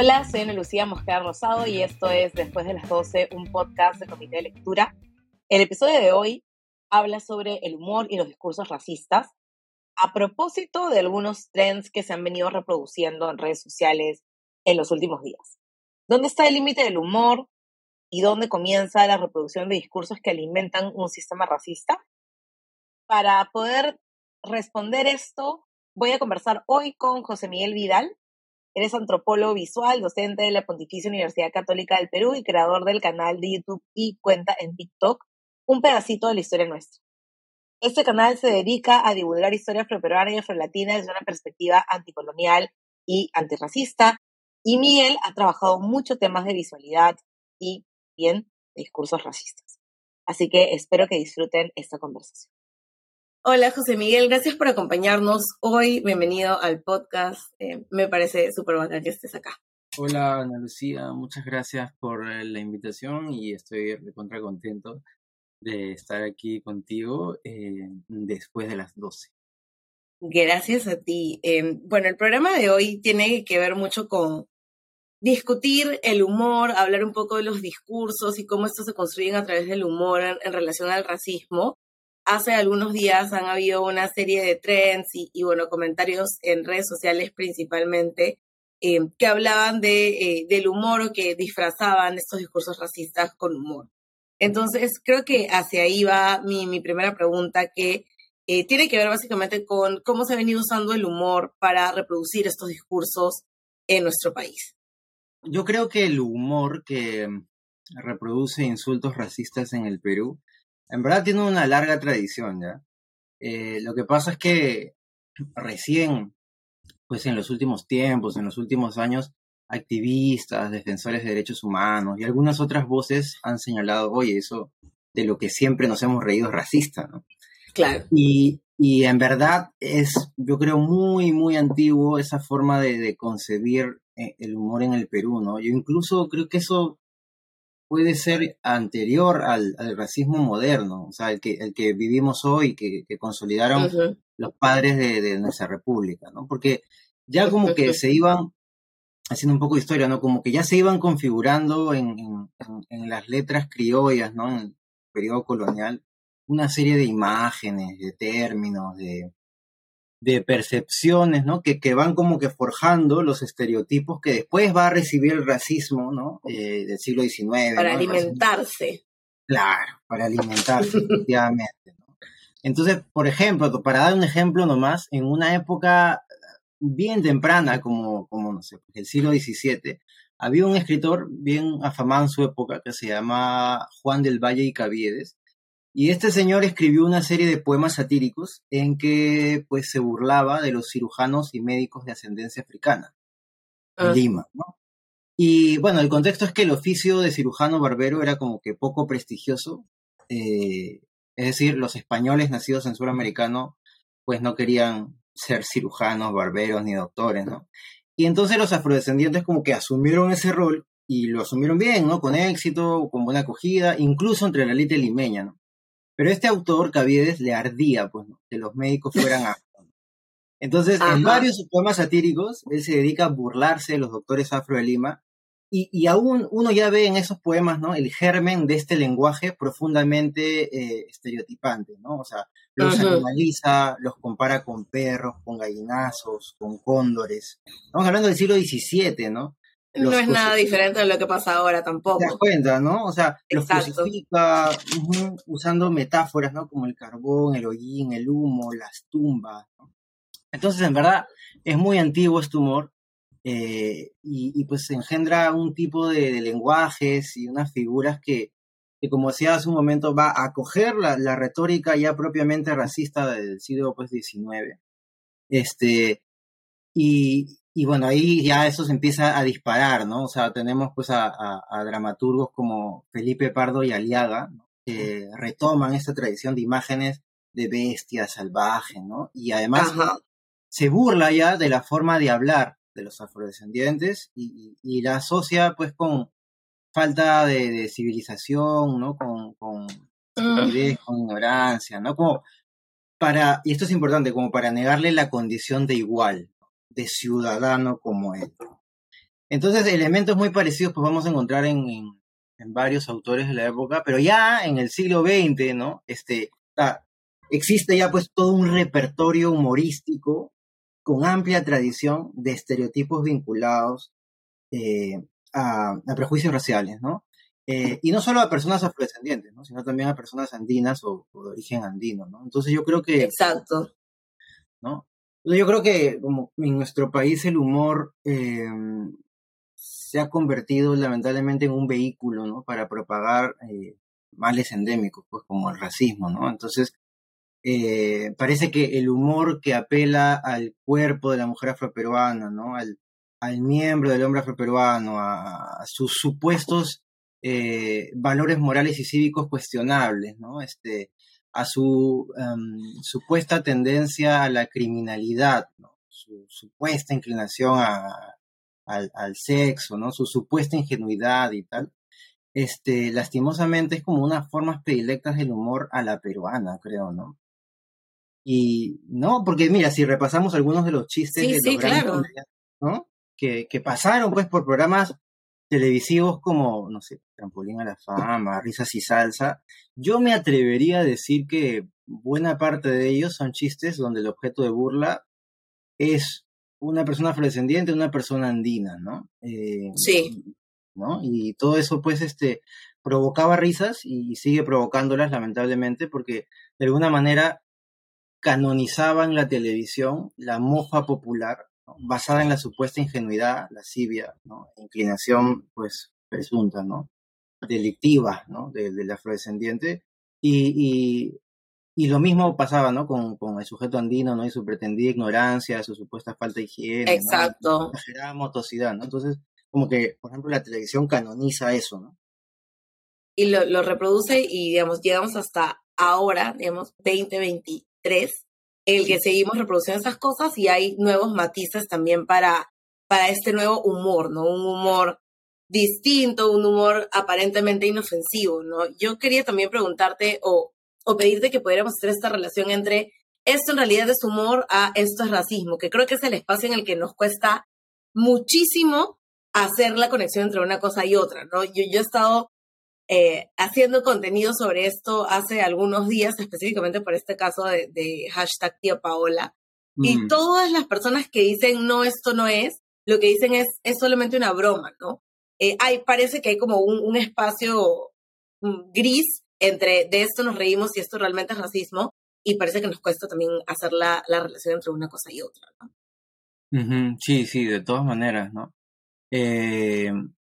Hola, soy Lucía Mosquera Rosado y esto es Después de las 12, un podcast de Comité de Lectura. El episodio de hoy habla sobre el humor y los discursos racistas a propósito de algunos trends que se han venido reproduciendo en redes sociales en los últimos días. ¿Dónde está el límite del humor y dónde comienza la reproducción de discursos que alimentan un sistema racista? Para poder responder esto, voy a conversar hoy con José Miguel Vidal, Eres antropólogo visual, docente de la Pontificia Universidad Católica del Perú y creador del canal de YouTube y cuenta en TikTok Un pedacito de la historia nuestra. Este canal se dedica a divulgar historias afroperuanas y afrolatinas desde una perspectiva anticolonial y antirracista. Y Miguel ha trabajado mucho temas de visualidad y bien discursos racistas. Así que espero que disfruten esta conversación. Hola José Miguel, gracias por acompañarnos hoy. Bienvenido al podcast. Eh, me parece súper bacán que estés acá. Hola Ana Lucía, muchas gracias por eh, la invitación y estoy recontra contento de estar aquí contigo eh, después de las 12. Gracias a ti. bueno, el programa de hoy tiene que ver mucho con discutir el humor, hablar un poco de los discursos y cómo estos se construyen a través del humor en relación al racismo hace algunos días han habido una serie de trends y, bueno, comentarios en redes sociales principalmente eh, que hablaban de, eh, del humor o que disfrazaban estos discursos racistas con humor. Entonces, creo que hacia ahí va mi, primera pregunta, que eh, tiene que ver básicamente con cómo se ha venido usando el humor para reproducir estos discursos en nuestro país. Yo creo que el humor que reproduce insultos racistas en el Perú en verdad tiene una larga tradición, ¿ya? Eh, lo que pasa es que recién, pues en los últimos tiempos, en los últimos años, activistas, defensores de derechos humanos y algunas otras voces han señalado, oye, eso de lo que siempre nos hemos reído es racista, ¿no? Claro. Y, y en verdad es, yo creo, muy, muy antiguo esa forma de, de concebir eh, el humor en el Perú, ¿no? Yo incluso creo que eso puede ser anterior al, racismo moderno, o sea, el que, el que vivimos hoy, que, que consolidaron los padres de, nuestra república, ¿no? Porque ya como que se iban, haciendo un poco de historia, ¿no? Como que ya se iban configurando en, en las letras criollas, ¿no? En el periodo colonial, una serie de imágenes, de términos, de, de percepciones, ¿no? Que, que, van como que forjando los estereotipos que después va a recibir el racismo, ¿no? Eh, del siglo XIX. Para alimentarse. Claro, para alimentarse, efectivamente. ¿no? Entonces, por ejemplo, para dar un ejemplo nomás, en una época bien temprana, como, como no sé, el siglo XVII, había un escritor bien afamado en su época que se llama Juan del Valle y Caviedes, y este señor escribió una serie de poemas satíricos en que pues se burlaba de los cirujanos y médicos de ascendencia africana en ah. Lima, ¿no? Y bueno, el contexto es que el oficio de cirujano barbero era como que poco prestigioso, eh, es decir, los españoles nacidos en Suramericano pues no querían ser cirujanos, barberos ni doctores, ¿no? Y entonces los afrodescendientes como que asumieron ese rol y lo asumieron bien, ¿no? Con éxito, con buena acogida, incluso entre la élite limeña, ¿no? Pero este autor, Caviedes, le ardía, pues, que los médicos fueran afro. Entonces, en varios poemas satíricos, él se dedica a burlarse de los doctores afro de Lima, y, y, aún uno ya ve en esos poemas, ¿no? El germen de este lenguaje profundamente eh, estereotipante, ¿no? O sea, los animaliza, los compara con perros, con gallinazos, con cóndores. Estamos hablando del siglo XVII, ¿no? No es nada diferente de lo que pasa ahora tampoco. Te das cuenta, ¿no? O sea, los crucifica usando metáforas, ¿no? Como el carbón, el hollín, el humo, las tumbas. Entonces, en verdad, es muy antiguo este humor eh, y, pues engendra un tipo de, lenguajes y unas figuras que, que, como decía hace un momento, va a acoger la, la retórica ya propiamente racista del siglo pues, XIX. Este, y, y bueno, ahí ya eso se empieza a disparar, ¿no? O sea, tenemos pues a, dramaturgos como Felipe Pardo y Aliaga, que retoman esta tradición de imágenes de bestias salvajes, ¿no? Y además se burla ya de la forma de hablar de los afrodescendientes y, la asocia pues con falta de, civilización, ¿no? Con, con, con ignorancia, ¿no? Como para, y esto es importante, como para negarle la condición de igual, de ciudadano como él. Entonces, elementos muy parecidos pues vamos a encontrar en, en, varios autores de la época, pero ya en el siglo XX, ¿no? Este, existe ya pues todo un repertorio humorístico con amplia tradición de estereotipos vinculados eh, a, prejuicios raciales, ¿no? Eh, y no solo a personas afrodescendientes, ¿no? sino también a personas andinas o, de origen andino, ¿no? Entonces yo creo que... Exacto. ¿no? Yo creo que como en nuestro país el humor eh, se ha convertido lamentablemente en un vehículo, ¿no? Para propagar males endémicos, pues como el racismo, ¿no? Entonces, eh, parece que el humor que apela al cuerpo de la mujer afroperuana, ¿no? Al, al miembro del hombre afroperuano, a, sus supuestos eh, valores morales y cívicos cuestionables, ¿no? Este, a su em, supuesta tendencia a la criminalidad, ¿no? su supuesta inclinación a, al, al, sexo, ¿no? Su supuesta ingenuidad y tal. Este, lastimosamente es como unas formas predilectas del humor a la peruana, creo, ¿no? Y no, porque mira, si repasamos algunos de los chistes de los ¿no? Que, que, pasaron pues por programas televisivos como, no sé, Trampolín a la Fama, Risas y Salsa, yo me atrevería a decir que buena parte de ellos son chistes donde el objeto de burla es una persona afrodescendiente, una persona andina, ¿no? Eh, sí. ¿no? Y todo eso, pues, este, provocaba risas y sigue provocándolas, lamentablemente, porque de alguna manera canonizaba en la televisión la mofa popular, basada en la supuesta ingenuidad, lascivia, ¿no? inclinación pues presunta, ¿no? delictiva ¿no? del afrodescendiente. Y, y, lo mismo pasaba ¿no? Con, con, el sujeto andino ¿no? y su pretendida ignorancia, su supuesta falta de higiene. Exacto. ¿no? motosidad. ¿no? Entonces, como que, por ejemplo, la televisión canoniza eso. ¿no? Y lo, lo reproduce y, digamos, llegamos hasta ahora, digamos, 2020 el que seguimos reproduciendo esas cosas y hay nuevos matices también para, para este nuevo humor, ¿no? Un humor distinto, un humor aparentemente inofensivo, ¿no? Yo quería también preguntarte o, o pedirte que pudiéramos hacer esta relación entre esto en realidad es humor a esto es racismo, que creo que es el espacio en el que nos cuesta muchísimo hacer la conexión entre una cosa y otra, ¿no? Yo, yo he estado eh, haciendo contenido sobre esto hace algunos días, específicamente por este caso de, hashtag tía Paola. Y mm. todas las personas que dicen, no, esto no es, lo que dicen es, es solamente una broma, ¿no? Eh, hay, parece que hay como un, espacio mm, gris entre de esto nos reímos y esto realmente es racismo, y parece que nos cuesta también hacer la, la relación entre una cosa y otra, ¿no? Sí, sí, de todas maneras, ¿no? Eh,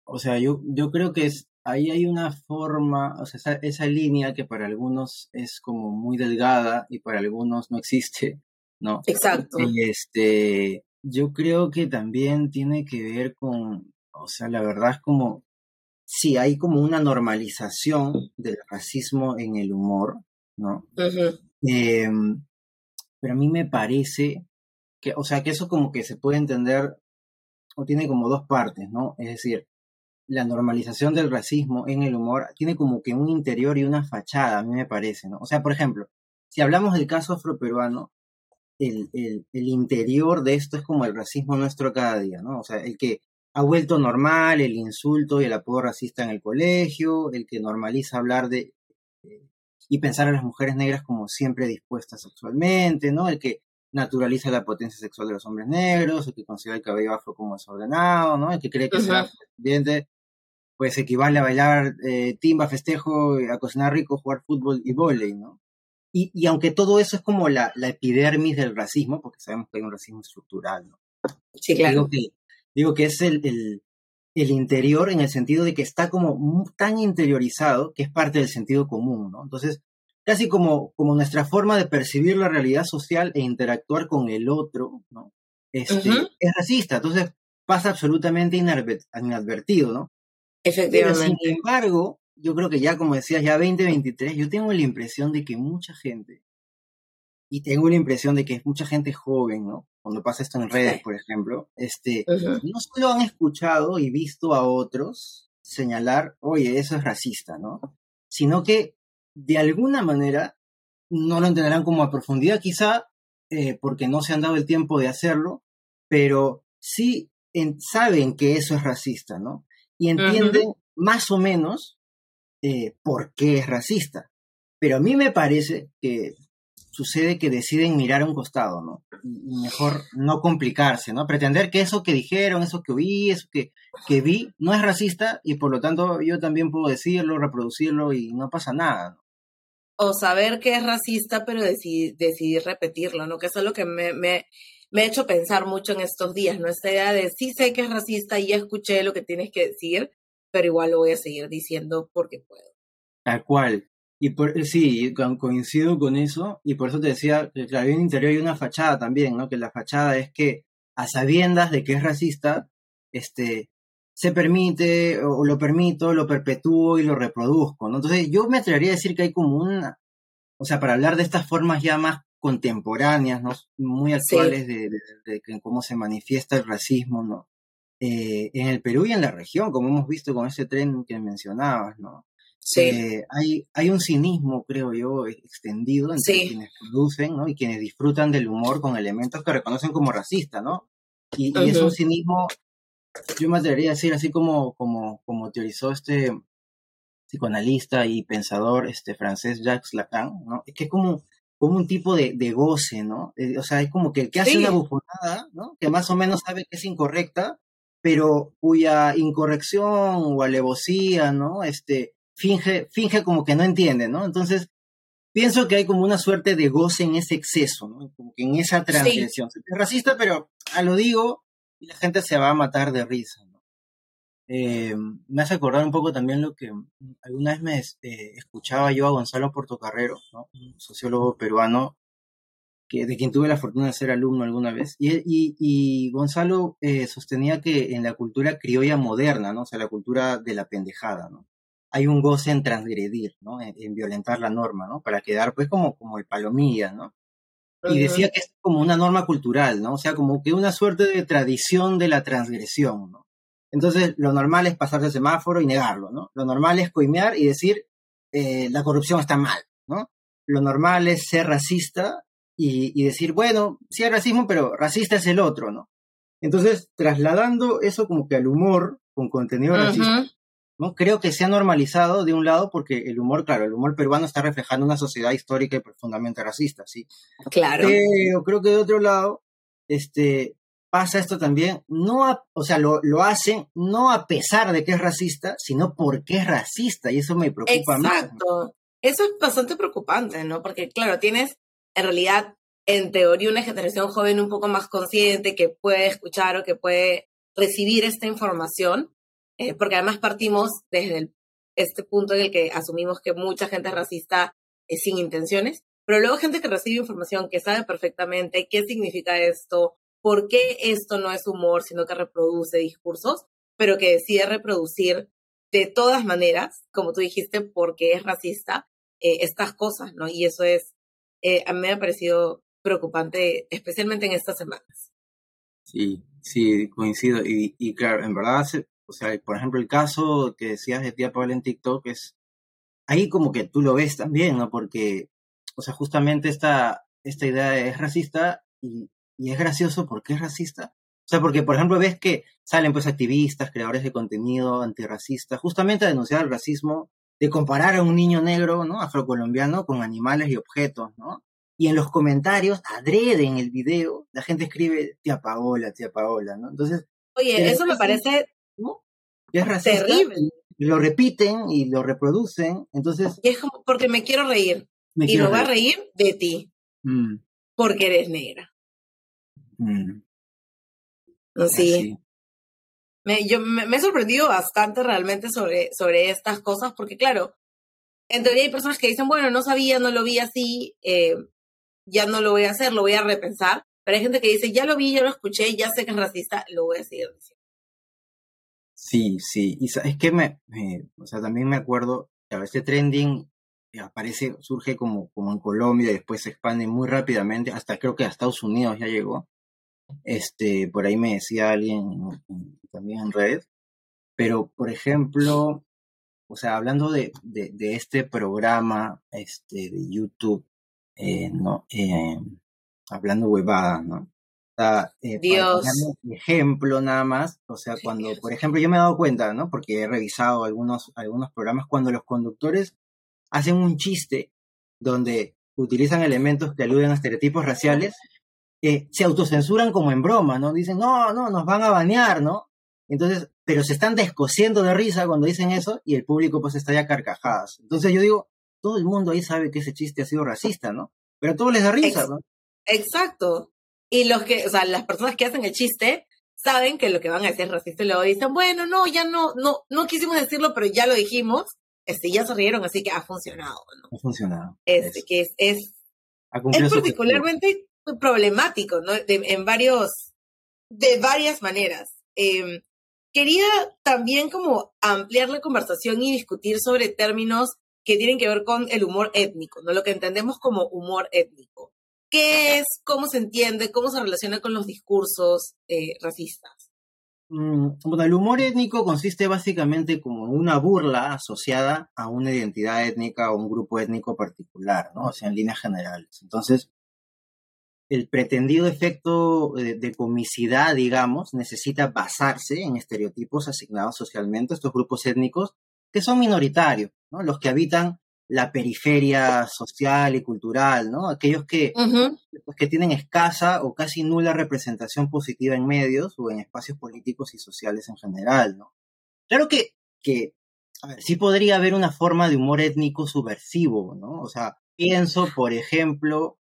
o sea, yo, yo creo que es, ahí hay una forma, o sea, esa, línea que para algunos es como muy delgada y para algunos no existe, ¿no? Exacto. Y este, yo creo que también tiene que ver con, o sea, la verdad es como, sí, hay como una normalización del racismo en el humor, ¿no? Em, pero a mí me parece que, o sea, que eso como que se puede entender o tiene como dos partes, ¿no? Es decir, la normalización del racismo en el humor tiene como que un interior y una fachada, a mí me parece, ¿no? O sea, por ejemplo, si hablamos del caso afroperuano, el, el, el interior de esto es como el racismo nuestro cada día, ¿no? O sea, el que ha vuelto normal el insulto y el apodo racista en el colegio, el que normaliza hablar de y pensar a las mujeres negras como siempre dispuestas sexualmente, ¿no? El que naturaliza la potencia sexual de los hombres negros, el que considera el cabello afro como desordenado, ¿no? El que cree que será pues equivale a bailar eh, timba, festejo, a cocinar rico, jugar fútbol y volei, ¿no? Y, y, aunque todo eso es como la, la, epidermis del racismo, porque sabemos que hay un racismo estructural, ¿no? Sí, claro. Digo que, digo que es el, el, el, interior en el sentido de que está como tan interiorizado que es parte del sentido común, ¿no? Entonces, casi como, como nuestra forma de percibir la realidad social e interactuar con el otro, ¿no? Este, Es racista, entonces pasa absolutamente inadvertido, ¿no? Efectivamente. sin embargo, yo creo que ya, como decías, ya 2023, yo tengo la impresión de que mucha gente, y tengo la impresión de que mucha gente joven, ¿no? Cuando pasa esto en redes, por ejemplo, este, no solo han escuchado y visto a otros señalar, oye, eso es racista, ¿no? Sino que de alguna manera no lo entenderán como a profundidad, quizá eh, porque no se han dado el tiempo de hacerlo, pero sí saben que eso es racista, ¿no? Y entienden más o menos eh, por qué es racista. Pero a mí me parece que sucede que deciden mirar a un costado, ¿no? Y mejor no complicarse, ¿no? Pretender que eso que dijeron, eso que oí, eso que, que vi, no es racista y por lo tanto yo también puedo decirlo, reproducirlo y no pasa nada. ¿no? O saber que es racista, pero decidir, decidir repetirlo, ¿no? Que eso es lo que me, me, me ha hecho pensar mucho en estos días, ¿no? Esta idea de sí sé que es racista y escuché lo que tienes que decir, pero igual lo voy a seguir diciendo porque puedo. Tal cual. Y por, eh, sí, coincido con eso, y por eso te decía que claro, en interior hay una fachada también, ¿no? Que la fachada es que a sabiendas de que es racista, este, se permite, o lo permito, lo perpetúo y lo reproduzco, ¿no? Entonces yo me atrevería a decir que hay como una, o sea, para hablar de estas formas ya más contemporáneas, ¿no? Muy actuales de, cómo se manifiesta el racismo, ¿no? Eh, en el Perú y en la región, como hemos visto con ese tren que mencionabas, ¿no? Sí. Eh, hay, hay un cinismo, creo yo, extendido entre quienes producen ¿no? y quienes disfrutan del humor con elementos que reconocen como racistas, ¿no? Y, es un cinismo, yo me atrevería a decir, así como, como, como teorizó este psicoanalista y pensador este, francés Jacques Lacan, ¿no? Es que es como, como un tipo de, de goce, ¿no? Eh, o sea, es como que el que hace una bufonada, ¿no? Que más o menos sabe que es incorrecta, pero cuya incorrección o alevosía, ¿no? Este, finge, finge como que no entiende, ¿no? Entonces, pienso que hay como una suerte de goce en ese exceso, ¿no? Como que en esa transgresión. Es racista, pero a lo digo y la gente se va a matar de risa. Eh, me hace acordar un poco también lo que alguna vez me eh, escuchaba yo a Gonzalo Portocarrero, ¿no? un sociólogo peruano que, de quien tuve la fortuna de ser alumno alguna vez. Y, y, y Gonzalo eh, sostenía que en la cultura criolla moderna, ¿no? o sea, la cultura de la pendejada, ¿no? hay un goce en transgredir, ¿no? En, violentar la norma, ¿no? Para quedar, pues, como, como el palomilla, ¿no? Y decía que es como una norma cultural, ¿no? O sea, como que una suerte de tradición de la transgresión, ¿no? Entonces, lo normal es pasar de semáforo y negarlo, ¿no? Lo normal es coimear y decir, eh, la corrupción está mal, ¿no? Lo normal es ser racista y, decir, bueno, sí hay racismo, pero racista es el otro, ¿no? Entonces, trasladando eso como que al humor con contenido racista, ¿no? Creo que se ha normalizado de un lado porque el humor, claro, el humor peruano está reflejando una sociedad histórica y profundamente racista, sí. Claro. Pero creo que de otro lado, este, pasa esto también, no o sea, lo, lo, hacen no a pesar de que es racista, sino porque es racista, y eso me preocupa Exacto. Exacto. Eso es bastante preocupante, ¿no? Porque, claro, tienes en realidad, en teoría, una generación joven un poco más consciente que puede escuchar o que puede recibir esta información, eh, porque además partimos desde este punto en el que asumimos que mucha gente es racista es sin intenciones, pero luego gente que recibe información que sabe perfectamente qué significa esto, por qué esto no es humor, sino que reproduce discursos, pero que decide reproducir de todas maneras, como tú dijiste, porque es racista, eh, estas cosas, ¿no? Y eso es, eh, a mí me ha parecido preocupante, especialmente en estas semanas. Sí, sí, coincido. Y, y claro, en verdad o sea, por ejemplo, el caso que decías de tía en TikTok es, ahí como que tú lo ves también, ¿no? Porque, o sea, justamente esta, esta idea es racista y, y es gracioso porque es racista. O sea, porque, por ejemplo, ves que salen pues activistas, creadores de contenido antirracistas, justamente a denunciar el racismo, de comparar a un niño negro, ¿no? Afrocolombiano con animales y objetos, ¿no? Y en los comentarios, adrede en el video, la gente escribe tía Paola, tía Paola, ¿no? Entonces. Oye, eso me parece es racista. Terrible. Y lo repiten y lo reproducen, entonces... es como porque me quiero reír. y me va a reír de ti. Mm. Porque eres negra. Mm. Sí. Me, yo me, he sorprendido bastante realmente sobre, sobre estas cosas, porque claro, en teoría hay personas que dicen, bueno, no sabía, no lo vi así, eh, ya no lo voy a hacer, lo voy a repensar. Pero hay gente que dice, ya lo vi, ya lo escuché, ya sé que es racista, lo voy a seguir diciendo. Sí, sí. Y es que me, o sea, también me acuerdo que a veces trending eh, aparece, surge como, como en Colombia y después se expande muy rápidamente, hasta creo que a Estados Unidos ya llegó. Este, por ahí me decía alguien también en red. Pero, por ejemplo, o sea, hablando de, de, de este programa este, de YouTube, eh, ¿no? Eh, hablando huevadas, ¿no? sea, eh, Dios. Para ejemplo nada más, o sea, cuando, por ejemplo, yo me he dado cuenta, ¿no? Porque he revisado algunos, algunos programas, cuando los conductores hacen un chiste donde utilizan elementos que aluden a estereotipos raciales, eh, se autocensuran como en broma, ¿no? Dicen, no, no, nos van a banear, ¿no? Entonces, pero se están descosiendo de risa cuando dicen eso y el público pues está ya carcajadas. Entonces yo digo, todo el mundo ahí sabe que ese chiste ha sido racista, ¿no? Pero a todos les da risa, ¿no? Exacto. Y los que, o sea, las personas que hacen el chiste saben que lo que van a decir es racista y luego dicen, bueno, no, ya no, no, no quisimos decirlo, pero ya lo dijimos, este, ya se rieron, así que ha funcionado, ¿no? Ha funcionado. Este, que es, es, es particularmente problemático, ¿no? De- en varios, de varias maneras. Eh, quería también como ampliar la conversación y discutir sobre términos que tienen que ver con el humor étnico, ¿no? Lo que entendemos como humor étnico. ¿Qué es? ¿Cómo se entiende? ¿Cómo se relaciona con los discursos eh, racistas? Mm, Bueno, el humor étnico consiste básicamente como una burla asociada a una identidad étnica o un grupo étnico particular, ¿no? O sea, en líneas generales. Entonces, el pretendido efecto de, de comicidad, digamos, necesita basarse en estereotipos asignados socialmente a estos grupos étnicos que son minoritarios, ¿no? Los que habitan la periferia social y cultural, ¿no? Aquellos que, pues, que tienen escasa o casi nula representación positiva en medios o en espacios políticos y sociales en general, ¿no? Claro que, que a ver, sí podría haber una forma de humor étnico subversivo, ¿no? O sea, pienso, por ejemplo,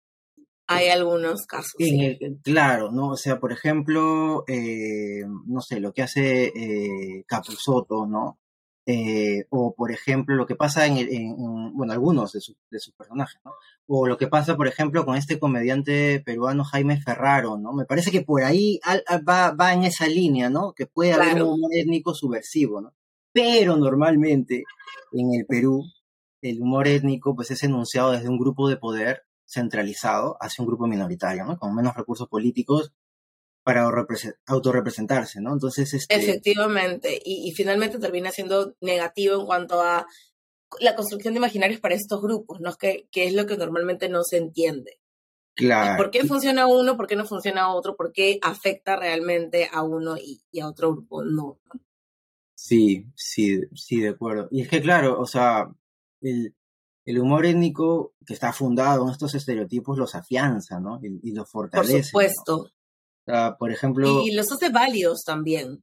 Hay algunos casos. en sí. el- claro, ¿no? O sea, por ejemplo, eh, no sé, lo que hace eh, Capusotto, ¿no? Eh, o, por ejemplo, lo que pasa en, el- en- en- bueno, algunos de, sus de sus personajes, ¿no? O lo que pasa, por ejemplo, con este comediante peruano Jaime Ferraro, ¿no? Me parece que por ahí al- al- va, va en esa línea, ¿no? Que puede haber Claro. un humor étnico subversivo, ¿no? Pero normalmente en el Perú el humor étnico pues es enunciado desde un grupo de poder centralizado hacia un grupo minoritario, ¿no? Con menos recursos políticos para autorreprese- autorrepresentarse, ¿no? Entonces, este, Efectivamente, y, y finalmente termina siendo negativo en cuanto a la construcción de imaginarios para estos grupos, ¿no? Que, que es lo que normalmente no se entiende. claro, ¿Por qué funciona uno? ¿Por qué no funciona otro? ¿Por qué afecta realmente a uno y, y a otro grupo? No. sí, sí, sí, de acuerdo. Y es que, claro, o sea, el, el humor étnico que está fundado en estos estereotipos los afianza, ¿no? Y, y los Por fortalece. ¿no? supuesto. O sea, por ejemplo, Y, los hace válidos también.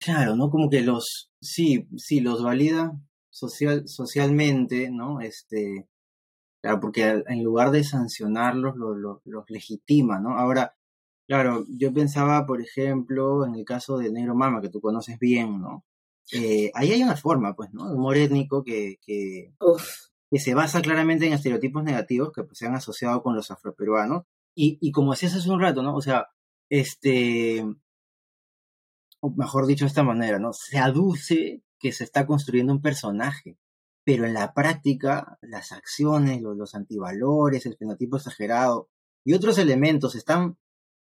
Claro, ¿no? Como que los, sí, sí, los valida social, socialmente, ¿no? Este, claro, porque en lugar de sancionarlos, lo- lo- los legitima, ¿no? Ahora, claro, yo pensaba, por ejemplo, en el caso de Negro Mama, que tú conoces bien, ¿no? Eh, ahí hay una forma, pues, ¿no? De humor étnico que, que, se basa claramente en estereotipos negativos que pues, se han asociado con los afroperuanos. Y, y como decías hace un rato, ¿no? O sea, este, o mejor dicho de esta manera, ¿no? Se aduce que se está construyendo un personaje, pero en la práctica las acciones, los, los antivalores, el fenotipo exagerado y otros elementos están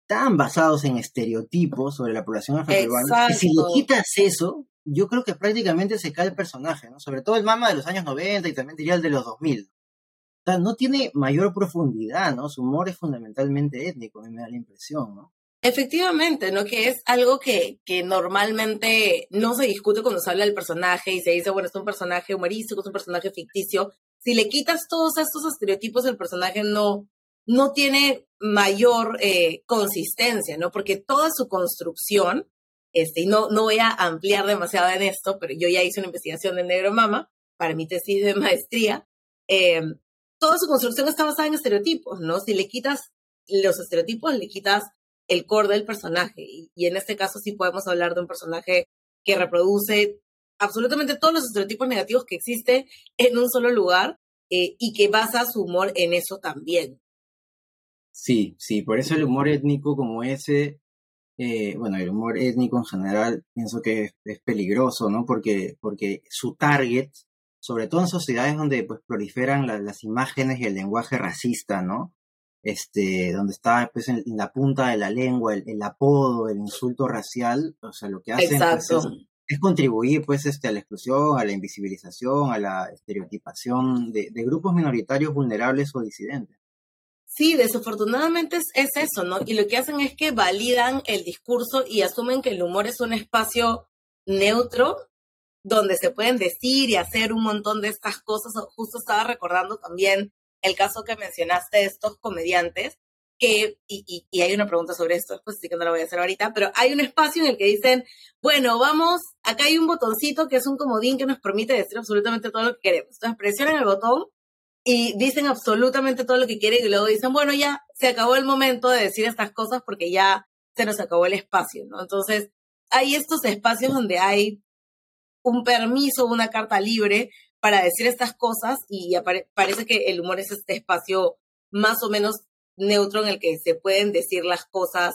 tan basados en estereotipos sobre la población afroperuana que si le quitas eso, yo creo que prácticamente se cae el personaje, ¿no? Sobre todo el mama de los años 90 y también diría el de los 2000. O sea, no tiene mayor profundidad, ¿no? Su humor es fundamentalmente étnico, a mí me da la impresión, ¿no? Efectivamente, ¿no? Que es algo que, que normalmente no se discute cuando se habla del personaje y se dice, bueno, es un personaje humorístico, es un personaje ficticio. Si le quitas todos estos estereotipos, el personaje no, no tiene mayor eh, consistencia, ¿no? Porque toda su construcción, este, y no, no voy a ampliar demasiado en esto, pero yo ya hice una investigación de Negro Mama para mi tesis de maestría, eh, toda su construcción está basada en estereotipos, ¿no? Si le quitas los estereotipos, le quitas el core del personaje. Y, en este caso sí podemos hablar de un personaje que reproduce absolutamente todos los estereotipos negativos que existen en un solo lugar eh, y que basa su humor en eso también. Sí, sí, por eso el humor étnico como ese, eh, bueno, el humor étnico en general, pienso que es, es peligroso, ¿no? Porque, porque su target, sobre todo en sociedades donde pues proliferan la- las imágenes y el lenguaje racista, ¿no? Este, donde está pues en, en la punta de la lengua, el, el apodo, el insulto racial, o sea, lo que hacen pues, es, es contribuir pues este, a la exclusión, a la invisibilización, a la estereotipación de, de grupos minoritarios vulnerables o disidentes. Sí, desafortunadamente es, es, eso, ¿no? Y lo que hacen es que validan el discurso y asumen que el humor es un espacio neutro donde se pueden decir y hacer un montón de estas cosas. Justo estaba recordando también el caso que mencionaste de estos comediantes, que, y, y, hay una pregunta sobre esto, pues sí que no lo voy a hacer ahorita, pero hay un espacio en el que dicen, bueno, vamos, acá hay un botoncito que es un comodín que nos permite decir absolutamente todo lo que queremos. Entonces presionan el botón y dicen absolutamente todo lo que quieren y luego dicen, bueno, ya se acabó el momento de decir estas cosas porque ya se nos acabó el espacio, ¿no? Entonces, hay estos espacios donde hay un permiso, una carta libre para decir estas cosas y parece que el humor es este espacio más o menos neutro en el que se pueden decir las cosas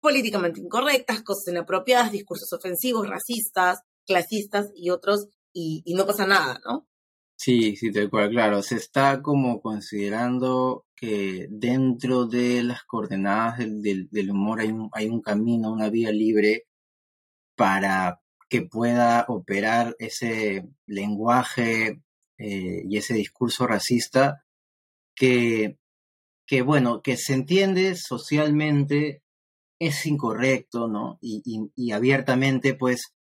políticamente incorrectas, cosas inapropiadas, discursos ofensivos, racistas, clasistas y otros, y, no pasa nada, ¿no? Sí, sí, tal cual, claro. Se está como considerando que dentro de las coordenadas del, del, humor hay un, hay un camino, una vía libre para que pueda operar ese lenguaje eh, y ese discurso racista que, que, bueno, que se entiende socialmente es incorrecto, ¿no? Y, y, abiertamente, pues,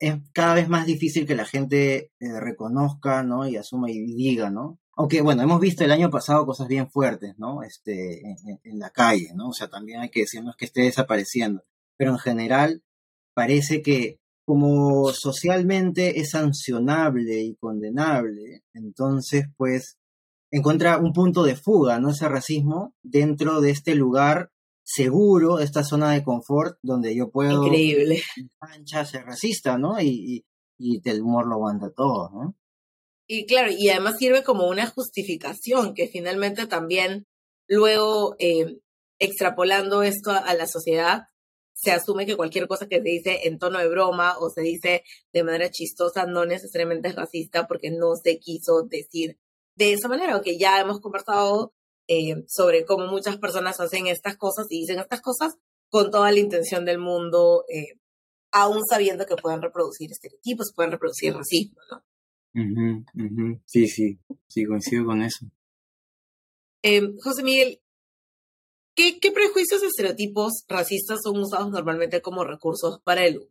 es cada vez más difícil que la gente eh, reconozca, ¿no? Y asuma y diga, ¿no? Aunque, bueno, hemos visto el año pasado cosas bien fuertes, ¿no? Este, en, en la calle, ¿no? O sea, también hay que decirnos que esté desapareciendo. Pero en general, parece que como socialmente es sancionable y condenable, entonces pues encuentra un punto de fuga, ¿no? Ese racismo dentro de este lugar seguro, esta zona de confort donde yo puedo... Increíble. Mancha ser racista, ¿no? Y, y, el humor lo aguanta todo, ¿no? Y claro, y además sirve como una justificación que finalmente también luego eh, extrapolando esto a la sociedad, se asume que cualquier cosa que se dice en tono de broma o se dice de manera chistosa no necesariamente es racista porque no se quiso decir de esa manera, o que ya hemos conversado eh, sobre cómo muchas personas hacen estas cosas y dicen estas cosas con toda la intención del mundo, eh, aún sabiendo que pueden reproducir estereotipos, pueden reproducir racismo, ¿no? Sí, sí, sí, coincido con eso. Eh, José Miguel, ¿Qué, prejuicios y estereotipos racistas son usados normalmente como recursos para el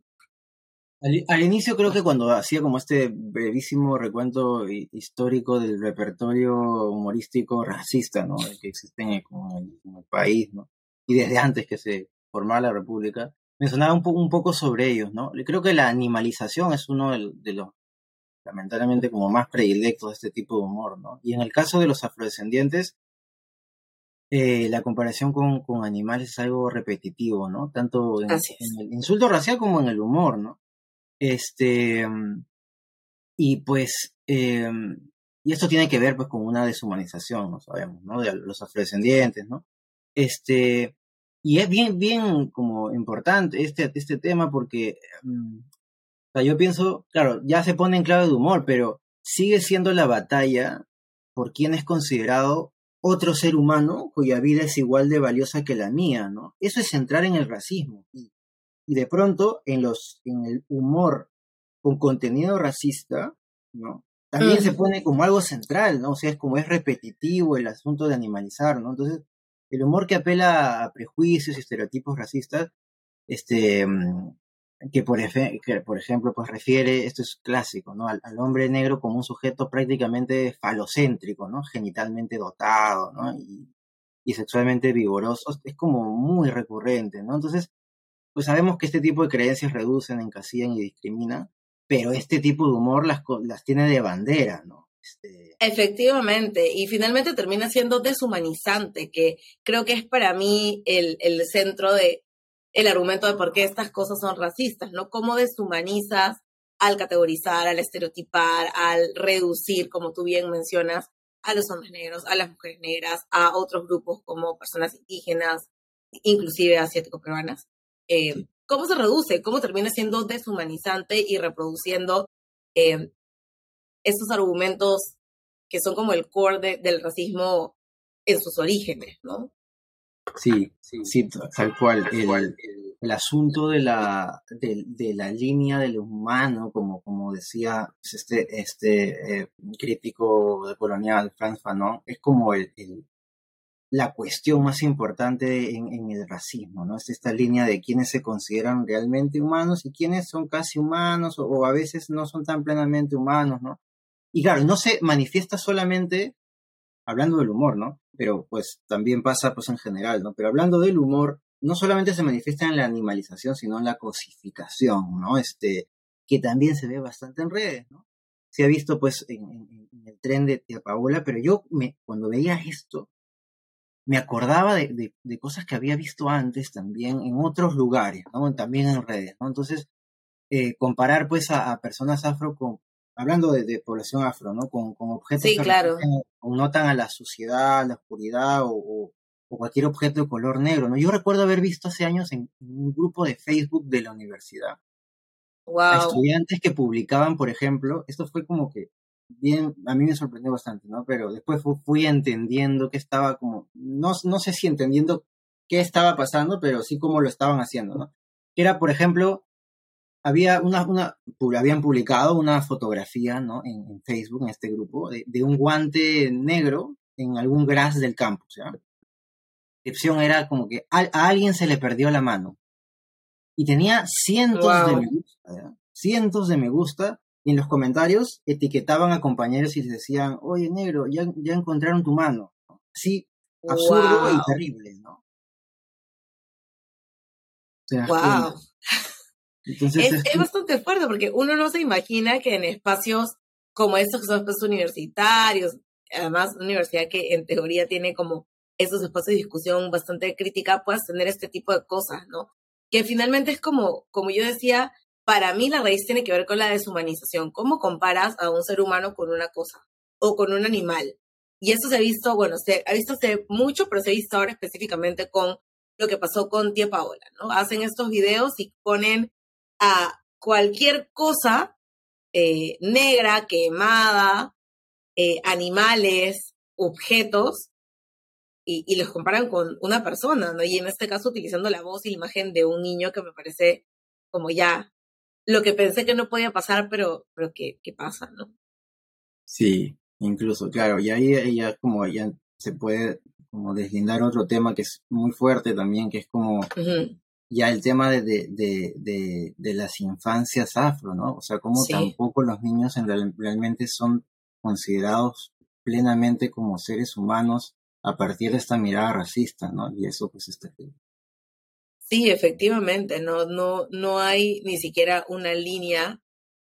Al, inicio creo que cuando hacía como este brevísimo recuento histórico del repertorio humorístico racista, ¿no? Que existe en el, país, ¿no? Y desde antes que se formara la República, mencionaba un, un poco sobre ellos, ¿no? Creo que la animalización es uno de, los lamentablemente como más predilectos de este tipo de humor, ¿no? Y en el caso de los afrodescendientes, eh, la comparación con, con, animales es algo repetitivo, ¿no? Tanto en, el insulto racial como en el humor, ¿no? Este, mm, y pues, eh, y esto tiene que ver pues con una deshumanización, ¿no? Sabemos, ¿no? De los afrodescendientes, ¿no? Este, y es bien, bien como importante este, este tema porque, mm, o sea, yo pienso, claro, ya se pone en clave de humor, pero sigue siendo la batalla por quién es considerado otro ser humano cuya vida es igual de valiosa que la mía, ¿no? Eso es entrar en el racismo. De pronto, en, los, en el humor con contenido racista, ¿no? También se pone como algo central, ¿no? O sea, es como es repetitivo el asunto de animalizar, ¿no? Entonces, el humor que apela a prejuicios y estereotipos racistas, este, mm, que por, que por ejemplo pues refiere, esto es clásico, ¿no? Al, hombre negro como un sujeto prácticamente falocéntrico, ¿no? Genitalmente dotado, ¿no? Y, y, sexualmente vigoroso, es como muy recurrente, ¿no? Entonces, pues sabemos que este tipo de creencias reducen, encasillan y discriminan, pero este tipo de humor las, las tiene de bandera, ¿no? Este... Efectivamente, y finalmente termina siendo deshumanizante, que creo que es para mí el, el centro de, el argumento de por qué estas cosas son racistas, ¿no? Cómo deshumanizas al categorizar, al estereotipar, al reducir, como tú bien mencionas, a los hombres negros, a las mujeres negras, a otros grupos como personas indígenas, inclusive asiático-peruanas. Eh, ¿Cómo se reduce? ¿Cómo termina siendo deshumanizante y reproduciendo eh, estos argumentos que son como el core del racismo en sus orígenes, ¿no? Sí, sí, tal cual. El, el asunto de la, de, la línea del humano, como, como decía este, este eh, crítico de colonial, Franz Fanon, es como el, la cuestión más importante en, el racismo, ¿no? Es esta línea de quienes se consideran realmente humanos y quienes son casi humanos o, a veces no son tan plenamente humanos, ¿no? Y claro, no se manifiesta solamente hablando del humor, ¿no? Pero pues también pasa pues en general, ¿no? Pero hablando del humor, no solamente se manifiesta en la animalización, sino en la cosificación, ¿no? Este, que también se ve bastante en redes, ¿no? Se ha visto pues en, el tren de Tía Paola, pero yo me, cuando veía esto, me acordaba de, cosas que había visto antes también en otros lugares, ¿no? También en redes, ¿no? Entonces, eh, comparar pues a, personas afro con, hablando de, población afro, ¿no? Con, objetos que claro. notan a la suciedad, a la oscuridad o, cualquier objeto de color negro, ¿no? Yo recuerdo haber visto hace años en, un grupo de Facebook de la universidad a estudiantes que publicaban, por ejemplo, esto fue como que bien, a mí me sorprendió bastante, ¿no? Pero después fui entendiendo que estaba como, no, no sé si entendiendo qué estaba pasando, pero sí cómo lo estaban haciendo, ¿no? Era, por ejemplo, había una, una habían publicado una fotografía, ¿no? En, Facebook, en este grupo, de, un guante negro en algún gras del campus, ¿ya? La opción era como que a, alguien se le perdió la mano. Y tenía cientos de me gusta, cientos de me gusta en los comentarios etiquetaban a compañeros y les decían, oye negro, ya, ya encontraron tu mano. Sí, absurdo y terrible, ¿no? wow. es, bastante fuerte porque uno no se imagina que en espacios como estos que son espacios universitarios, además una universidad que en teoría tiene como esos espacios de discusión bastante crítica, puedas tener este tipo de cosas, ¿no? Que finalmente es como, como yo decía, para mí la raíz tiene que ver con la deshumanización. ¿Cómo comparas a un ser humano con una cosa o con un animal? Y eso se ha visto, bueno, se ha visto hace mucho, pero se ha visto ahora específicamente con lo que pasó con Tía Paola, ¿no? Hacen estos videos y ponen a cualquier cosa eh, negra, quemada, eh, animales, objetos, y, y, los comparan con una persona, ¿no? Y en este caso utilizando la voz y la imagen de un niño que me parece como ya lo que pensé que no podía pasar, pero, pero que, pasa, ¿no? Sí, incluso, claro, y ahí ya como ya se puede como deslindar otro tema que es muy fuerte también, que es como ya el tema de, de, de, de, las infancias afro, ¿no? O sea, como tampoco los niños en realmente son considerados plenamente como seres humanos a partir de esta mirada racista, ¿no? Y eso pues está Sí, efectivamente, no, no, no hay ni siquiera una línea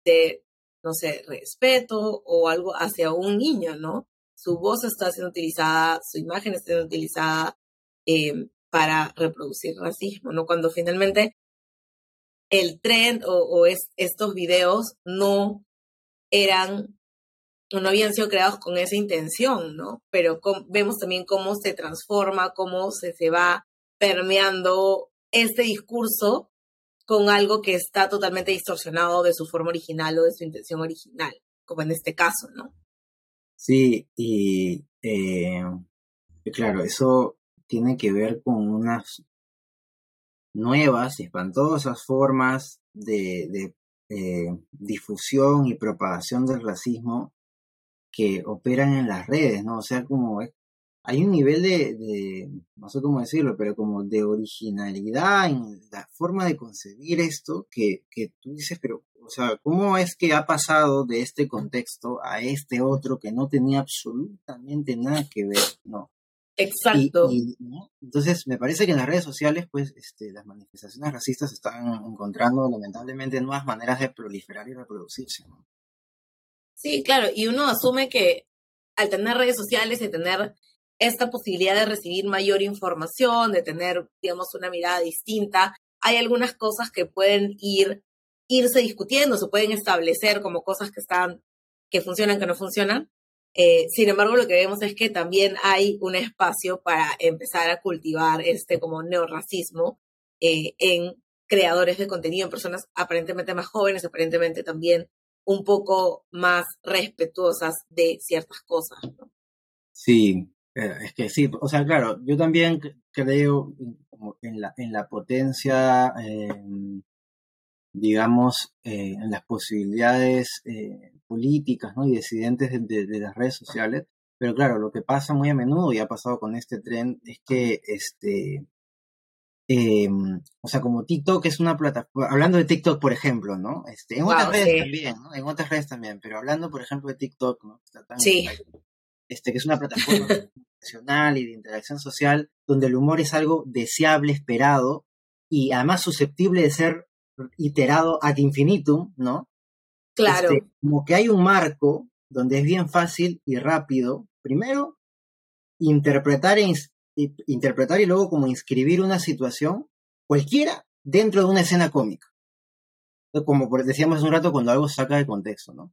de, no sé, respeto o algo hacia un niño, ¿no? Su voz está siendo utilizada, su imagen está siendo utilizada eh, para reproducir racismo, ¿no? Cuando finalmente el trend o, es, estos videos no eran no habían sido creados con esa intención, ¿no? Pero vemos también cómo se transforma, cómo se, se va permeando este discurso con algo que está totalmente distorsionado de su forma original o de su intención original, como en este caso, ¿no? Sí, y eh, claro, eso tiene que ver con unas nuevas y espantosas formas de, de eh, difusión y propagación del racismo que operan en las redes, ¿no? O sea, como hay un nivel de, no sé cómo decirlo, pero como de originalidad en la forma de concebir esto que, que tú dices, pero, o sea, ¿cómo es que ha pasado de este contexto a este otro que no tenía absolutamente nada que ver? No. Exacto. Entonces, me parece que en las redes sociales, pues, este, las manifestaciones racistas están encontrando lamentablemente nuevas maneras de proliferar y reproducirse. Sí, claro, y uno asume que al tener redes sociales y tener esta posibilidad de recibir mayor información, de tener, digamos, una mirada distinta. Hay algunas cosas que pueden ir, irse discutiendo, se pueden establecer como cosas que están, que funcionan, que no funcionan. Eh, sin embargo, lo que vemos es que también hay un espacio para empezar a cultivar este como neorracismo eh, en creadores de contenido, en personas aparentemente más jóvenes, aparentemente también un poco más respetuosas de ciertas cosas. Sí, eh, es que sí, o sea, claro, yo también creo en la, en la potencia, em, digamos, eh, en las posibilidades eh, políticas ¿no? y decidentes de, las redes sociales, Pero claro, lo que pasa muy a menudo y ha pasado con este tren es que, este, em, o sea, como TikTok es una plataforma, hablando de TikTok, por ejemplo, ¿no? Este, en otras redes también, ¿no? En otras redes también, pero hablando, por ejemplo, de TikTok, ¿no? sí. Este, que es una plataforma profesional y de interacción social, donde el humor es algo deseable, esperado y además susceptible de ser iterado ad infinitum, ¿no? Claro. Este, como que hay un marco donde es bien fácil y rápido, primero, interpretar, e interpretar y luego como inscribir una situación cualquiera dentro de una escena cómica. Como decíamos hace un rato, cuando algo saca de contexto, ¿no?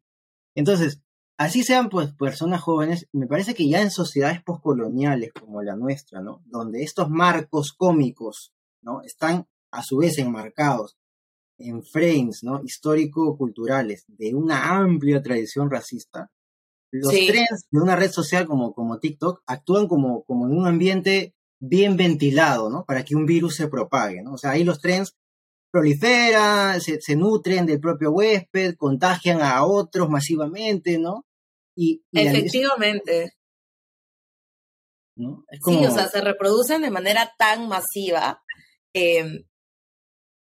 Entonces, así sean pues personas jóvenes, me parece que ya en sociedades postcoloniales como la nuestra, ¿no? Donde estos marcos cómicos, ¿no? Están a su vez enmarcados en frames ¿no? histórico-culturales de una amplia tradición racista, los trends de una red social como, como TikTok actúan como, como en un ambiente bien ventilado, ¿no? Para que un virus se propague, ¿no? O sea, ahí los trends proliferan, se, se nutren del propio huésped, contagian a otros masivamente, ¿no? Y, Efectivamente. ¿no? Sí, o sea, se reproducen de manera tan masiva eh,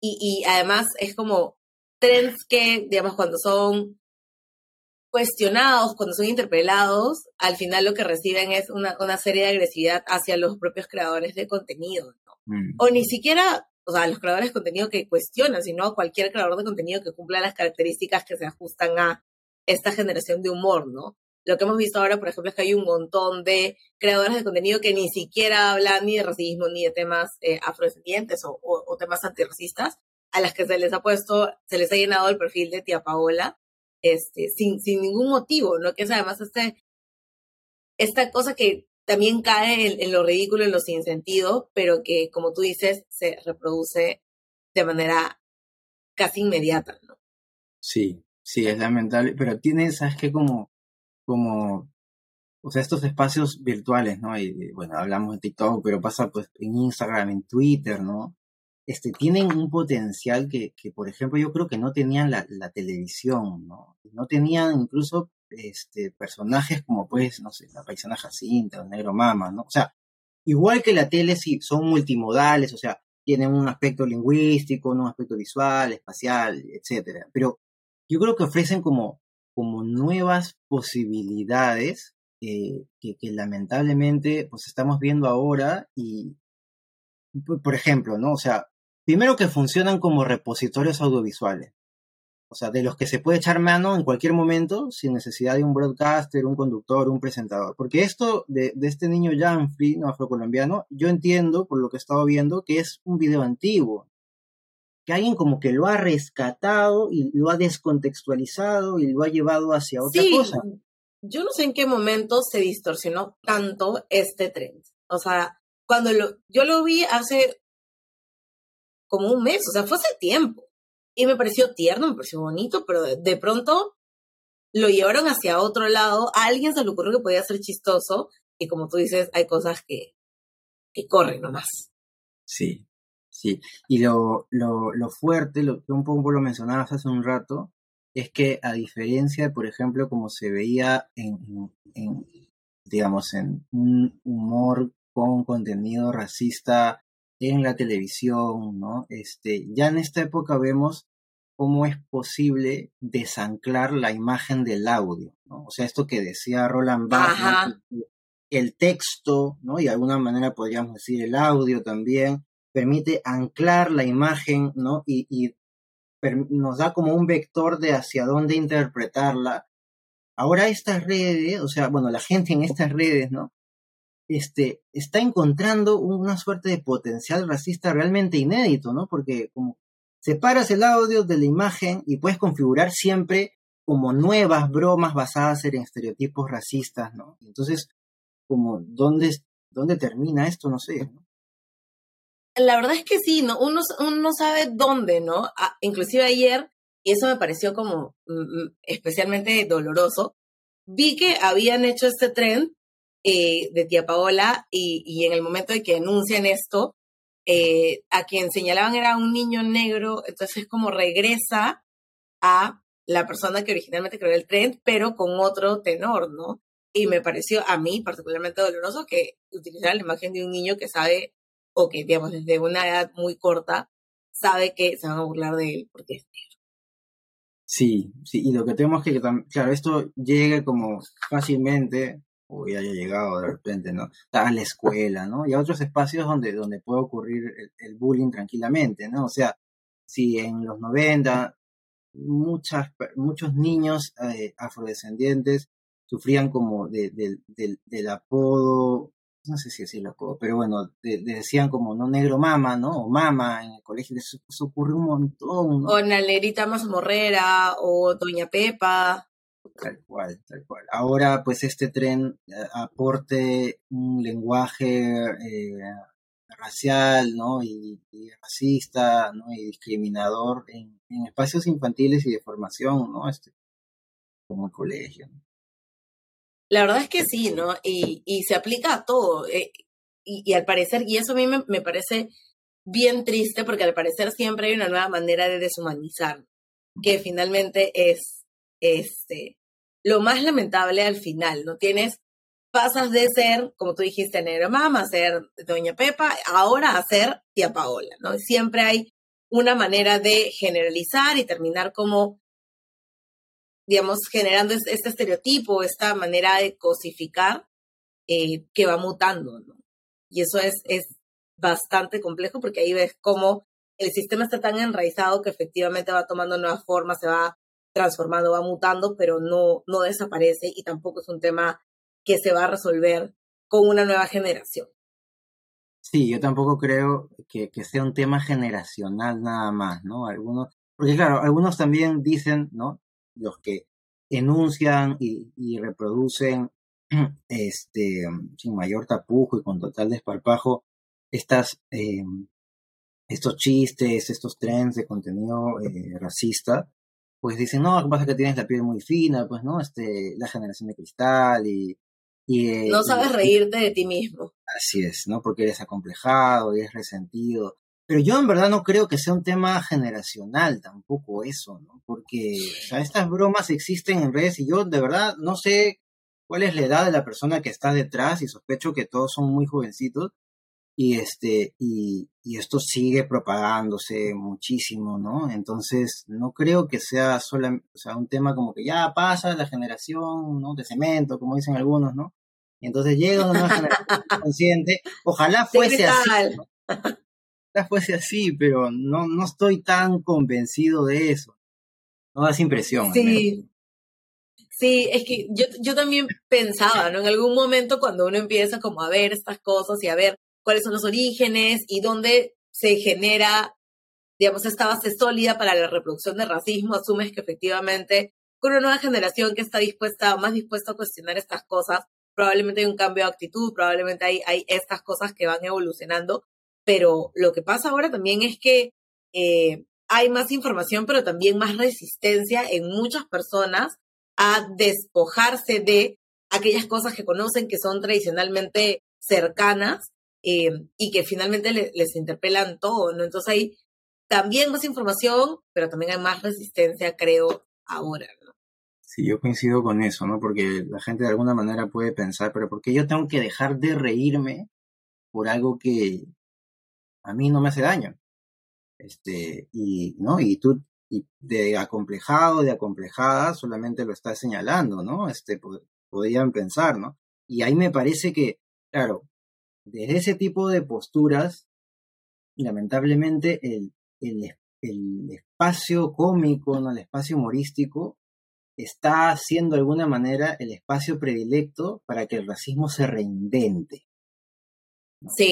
y, además es como trends que, digamos, cuando son cuestionados, cuando son interpelados, al final lo que reciben es una, una serie de agresividad hacia los propios creadores de contenido, ¿no? Mm. O ni siquiera, o sea, los creadores de contenido que cuestionan, sino cualquier creador de contenido que cumpla las características que se ajustan a esta generación de humor, ¿no? Lo que hemos visto ahora, por ejemplo, es que hay un montón de creadores de contenido que ni siquiera hablan ni de racismo ni de temas eh, afrodescendientes o, temas antirracistas, a las que se les ha puesto, se les ha llenado el perfil de tía Paola, este, sin, sin ningún motivo, ¿no? Que es además este, esta cosa que también cae en, en, lo ridículo, en lo sin sentido, pero que, como tú dices, se reproduce de manera casi inmediata, ¿no? Sí, sí, es lamentable, pero tiene, ¿sabes qué? Como como, o sea, estos espacios virtuales, ¿no? Y, bueno, hablamos de TikTok, pero pasa pues en Instagram, en Twitter, ¿no? Este, tienen un potencial que, que por ejemplo, yo creo que no tenían la, la televisión, ¿no? No tenían incluso este, personajes como, pues, no sé, la paisana Jacinta, el negro mama, ¿no? O sea, igual que la tele, sí, son multimodales, o sea, tienen un aspecto lingüístico, un aspecto visual, espacial, etcétera. Pero yo creo que ofrecen como como nuevas posibilidades eh, que, lamentablemente pues estamos viendo ahora y, por ejemplo, ¿no? O sea, primero que funcionan como repositorios audiovisuales. O sea, de los que se puede echar mano en cualquier momento sin necesidad de un broadcaster, un conductor, un presentador. Porque esto de, de este niño Janfrey, no afrocolombiano, yo entiendo, por lo que he estado viendo, que es un video antiguo que alguien como que lo ha rescatado y lo ha descontextualizado y lo ha llevado hacia otra sí, cosa. Yo no sé en qué momento se distorsionó tanto este trend. O sea, cuando lo, yo lo vi hace como un mes, o sea, fue hace tiempo. Y me pareció tierno, me pareció bonito, pero de, pronto lo llevaron hacia otro lado. A alguien se le ocurrió que podía ser chistoso y como tú dices, hay cosas que, que corren nomás. Sí, Sí, y lo, lo, lo fuerte, lo que un poco lo mencionabas hace un rato, es que a diferencia de, por ejemplo, como se veía en, en, digamos, en un humor con contenido racista en la televisión, ¿no? Este, ya en esta época vemos cómo es posible desanclar la imagen del audio, ¿no? O sea, esto que decía Roland Barthes, el texto, ¿no? Y de alguna manera podríamos decir el audio también, permite anclar la imagen, ¿no? Y, nos da como un vector de hacia dónde interpretarla. Ahora estas redes, o sea, bueno, la gente en estas redes, ¿no? Este, está encontrando una suerte de potencial racista realmente inédito, ¿no? Porque como separas el audio de la imagen y puedes configurar siempre como nuevas bromas basadas en estereotipos racistas, ¿no? Entonces, como, ¿dónde, dónde termina esto? No sé, ¿no? La verdad es que sí, ¿no? Uno, uno sabe dónde, ¿no? Ah, inclusive ayer, y eso me pareció como mm, mm, especialmente doloroso, vi que habían hecho este tren eh, de tía Paola y, y, en el momento de que anuncian esto, eh, a quien señalaban era un niño negro, entonces como regresa a la persona que originalmente creó el tren, pero con otro tenor, ¿no? y me pareció a mí particularmente doloroso que utilizara la imagen de un niño que sabe, o que digamos desde una edad muy corta, sabe que se van a burlar de él porque es negro. Sí, sí, y lo que tenemos que, claro, esto llegue como fácilmente, o ya haya llegado de repente, ¿no? A la escuela, ¿no? Y a otros espacios donde, donde puede ocurrir el, bullying tranquilamente, ¿no? O sea, si en los 90 muchas, muchos niños eh, afrodescendientes sufrían como de, del apodo, no sé si decirlo apodo, pero bueno, decían como no negro mama, ¿no? O mama en el colegio, eso, ocurre un montón. O Nalerita Mazmorrera, o Doña Pepa. Tal cual, tal cual. Ahora, pues este tren eh, aporte un lenguaje eh, racial, ¿no? Y, racista, ¿no? Y discriminador en, en, espacios infantiles y de formación, ¿no? Este, como el colegio. ¿no? La verdad es que sí, ¿no? Y, se aplica a todo. Eh, y, al parecer, y eso a mí me, parece bien triste porque al parecer siempre hay una nueva manera de deshumanizar, que finalmente es este, lo más lamentable al final, ¿no? Tienes, pasas de ser, como tú dijiste, negro mamá, ser doña Pepa, ahora a ser tía Paola, ¿no? Siempre hay una manera de generalizar y terminar como digamos, generando este estereotipo, esta manera de cosificar eh, que va mutando, ¿no? Y eso es, es bastante complejo porque ahí ves cómo el sistema está tan enraizado que efectivamente va tomando nuevas formas, se va transformando, va mutando, pero no, no desaparece y tampoco es un tema que se va a resolver con una nueva generación. Sí, yo tampoco creo que, que sea un tema generacional nada más, ¿no? Algunos, porque claro, algunos también dicen, ¿no? Los que enuncian y, reproducen este, sin mayor tapujo y con total desparpajo estas, eh, estos chistes, estos trends de contenido eh, racista, pues dicen, no, lo que pasa es que tienes la piel muy fina, pues, ¿no? Este, la generación de cristal y... y eh, no sabes reírte de ti mismo. Así es, ¿no? Porque eres acomplejado, eres resentido. Pero yo en verdad no creo que sea un tema generacional tampoco eso, ¿no? Porque estas bromas existen en redes y yo de verdad no sé cuál es la edad de la persona que está detrás y sospecho que todos son muy jovencitos y este y, y esto sigue propagándose muchísimo, ¿no? Entonces no creo que sea solo o sea, un tema como que ya pasa la generación, ¿no? De cemento, como dicen algunos, ¿no? Y entonces llega una nueva generación consciente. Ojalá fuese así. Fuese así, pero no, no estoy tan convencido de eso. No das impresión. Sí. Sí, es que yo, yo también pensaba, ¿no? En algún momento cuando uno empieza como a ver estas cosas y a ver cuáles son los orígenes y dónde se genera, digamos, esta base sólida para la reproducción de racismo, asumes que efectivamente con una nueva generación que está dispuesta, más dispuesta a cuestionar estas cosas, probablemente hay un cambio de actitud, probablemente hay, hay estas cosas que van evolucionando, pero lo que pasa ahora también es que eh, hay más información, pero también más resistencia en muchas personas a despojarse de aquellas cosas que conocen que son tradicionalmente cercanas eh, y que finalmente les interpelan todo, ¿no? Entonces hay también más información, pero también hay más resistencia, creo, ahora, ¿no? Sí, yo coincido con eso, ¿no? Porque la gente de alguna manera puede pensar, pero ¿por qué yo tengo que dejar de reírme por algo que, a mí no me hace daño. Este, y, ¿no? Y tú, de acomplejado, de acomplejada, solamente lo estás señalando, ¿no? Este, podrían pensar, ¿no? Y ahí me parece que, claro, desde ese tipo de posturas, lamentablemente el, el, el espacio cómico, ¿no? el espacio humorístico, está siendo de alguna manera el espacio predilecto para que el racismo se reinvente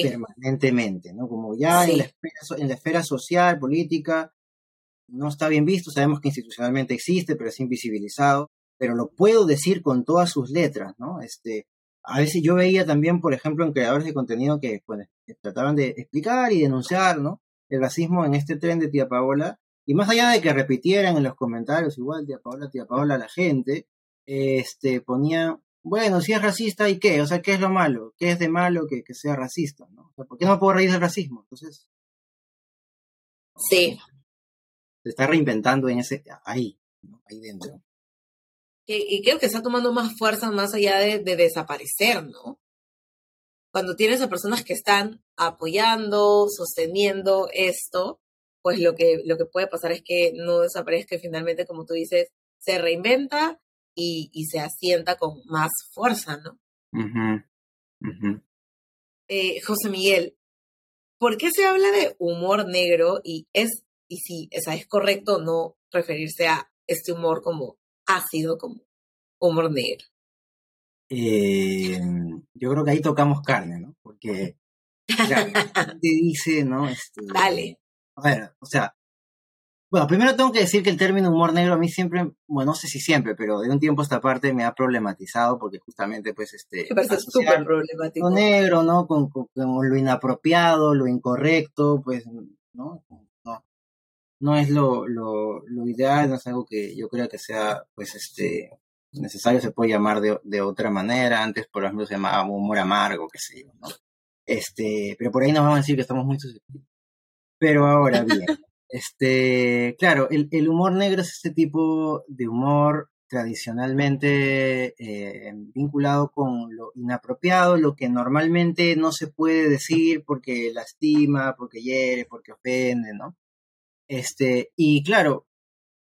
permanentemente, ¿no? Como ya en, la esfera, en la esfera social, política, no está bien visto, sabemos que institucionalmente existe, pero es invisibilizado, pero lo puedo decir con todas sus letras, ¿no? Este, a veces yo veía también, por ejemplo, en creadores de contenido que, pues, trataban de explicar y denunciar, ¿no? El racismo en este tren de tía Paola, y más allá de que repitieran en los comentarios igual tía Paola, tía Paola, la gente, este, ponía bueno, si es racista, ¿y qué? O sea, ¿qué es lo malo? ¿Qué es de malo que, que sea racista? ¿no? ¿Por qué no puedo reír del racismo? Entonces. Sí. Se está reinventando en ese, ahí, ahí dentro. y creo que está tomando más fuerza más allá de, desaparecer, ¿no? Cuando tienes a personas que están apoyando, sosteniendo esto, pues lo que, lo que puede pasar es que no desaparezca y finalmente, como tú dices, se reinventa y, se asienta con más fuerza, ¿no? Eh, José Miguel, ¿por qué se habla de humor negro y es, y si esa es correcto no referirse a este humor como ácido, como humor negro? Eh, yo creo que ahí tocamos carne, ¿no? Porque te dice, ¿no? Este, Dale. A ver, o sea, bueno, primero tengo que decir que el término humor negro a mí siempre, bueno, no sé si siempre, pero de un tiempo a esta parte me ha problematizado porque justamente, pues, este... Me parece súper problemático. Lo negro, ¿no? Con, lo inapropiado, lo incorrecto, pues, ¿no? No, no es lo, lo, lo, ideal, no es algo que yo creo que sea, pues, este, necesario, se puede llamar de, de otra manera. Antes, por ejemplo, se llamaba humor amargo, qué sé yo, ¿no? Este, pero por ahí nos vamos a decir que estamos muy susceptibles. Pero ahora bien. Este, claro, el, el, humor negro es este tipo de humor tradicionalmente eh, vinculado con lo inapropiado, lo que normalmente no se puede decir porque lastima, porque hiere, porque ofende, ¿no? Este, y claro,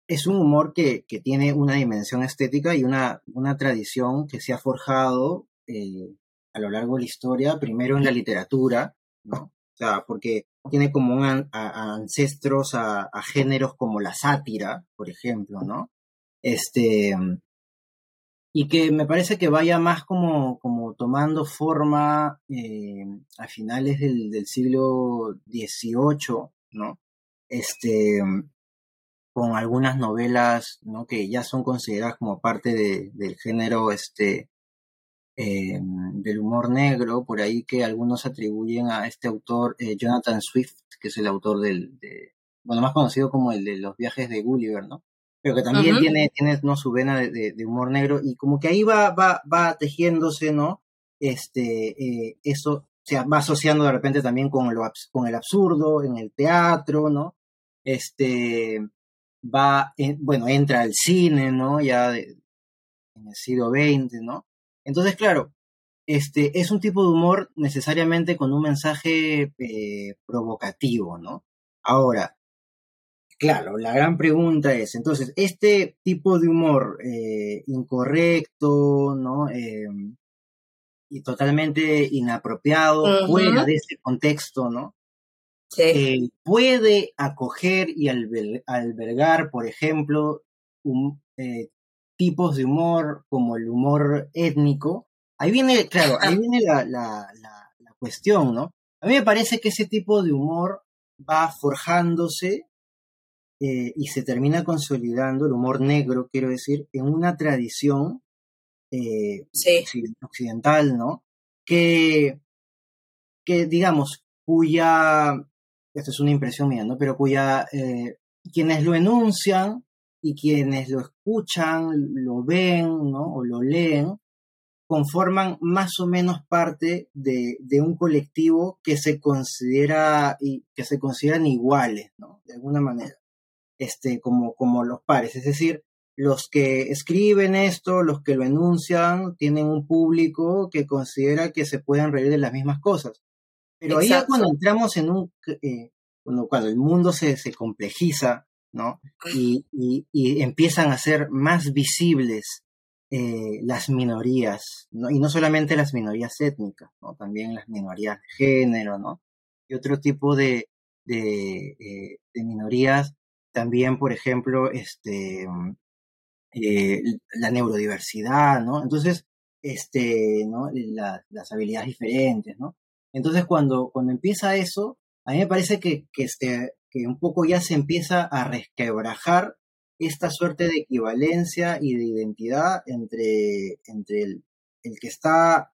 es un humor que, que tiene una dimensión estética y una, una tradición que se ha forjado eh, a lo largo de la historia, primero en la literatura, ¿no? O sea, porque tiene como ancestros a, géneros como la sátira, por ejemplo, ¿no? Este, y que me parece que vaya más como, como tomando forma eh, a finales del, del, siglo XVIII, ¿no? Este, con algunas novelas, ¿no? Que ya son consideradas como parte de, del género, este, eh, del humor negro, por ahí que algunos atribuyen a este autor, eh, Jonathan Swift, que es el autor del, de, bueno, más conocido como el de los viajes de Gulliver, ¿no? Pero que también tiene, tiene ¿no? su vena de, de, humor negro y como que ahí va, va, va tejiéndose, ¿no? Este, eh, eso se va asociando de repente también con, lo, con el absurdo en el teatro, ¿no? Este, va, bueno, entra al cine, ¿no? Ya en el siglo XX, ¿no? Entonces, claro, este es un tipo de humor necesariamente con un mensaje eh, provocativo, ¿no? Ahora, claro, la gran pregunta es, entonces, este tipo de humor eh, incorrecto, ¿no? Em, y totalmente inapropiado, fuera de ese contexto, ¿no? Sí. Eh, puede acoger y albergar, por ejemplo, un, tipos de humor, como el humor étnico, ahí viene, claro, ahí viene la, la, la, cuestión, ¿no? A mí me parece que ese tipo de humor va forjándose eh, y se termina consolidando, el humor negro, quiero decir, en una tradición eh, occidental, ¿no? Que, que, digamos, cuya, esto es una impresión mía, ¿no? Pero cuya, eh, quienes lo enuncian y quienes lo escuchan, lo ven, ¿no? O lo leen, conforman más o menos parte de, un colectivo que se considera y que se consideran iguales, ¿no? De alguna manera, este, como, como los pares. Es decir, los que escriben esto, los que lo enuncian, tienen un público que considera que se pueden reír de las mismas cosas. Pero ahí cuando entramos en un, eh, cuando, cuando el mundo se, se complejiza, ¿no? Y, y, empiezan a ser más visibles eh, las minorías, ¿no? Y no solamente las minorías étnicas, ¿no? También las minorías de género, ¿no? Y otro tipo de, de, eh, minorías, también, por ejemplo, este, eh, la neurodiversidad, ¿no? Entonces, este, ¿no? las habilidades diferentes, ¿no? Entonces, cuando, cuando empieza eso, a mí me parece que, que, este, que un poco ya se empieza a resquebrajar esta suerte de equivalencia y de identidad entre, entre el, que está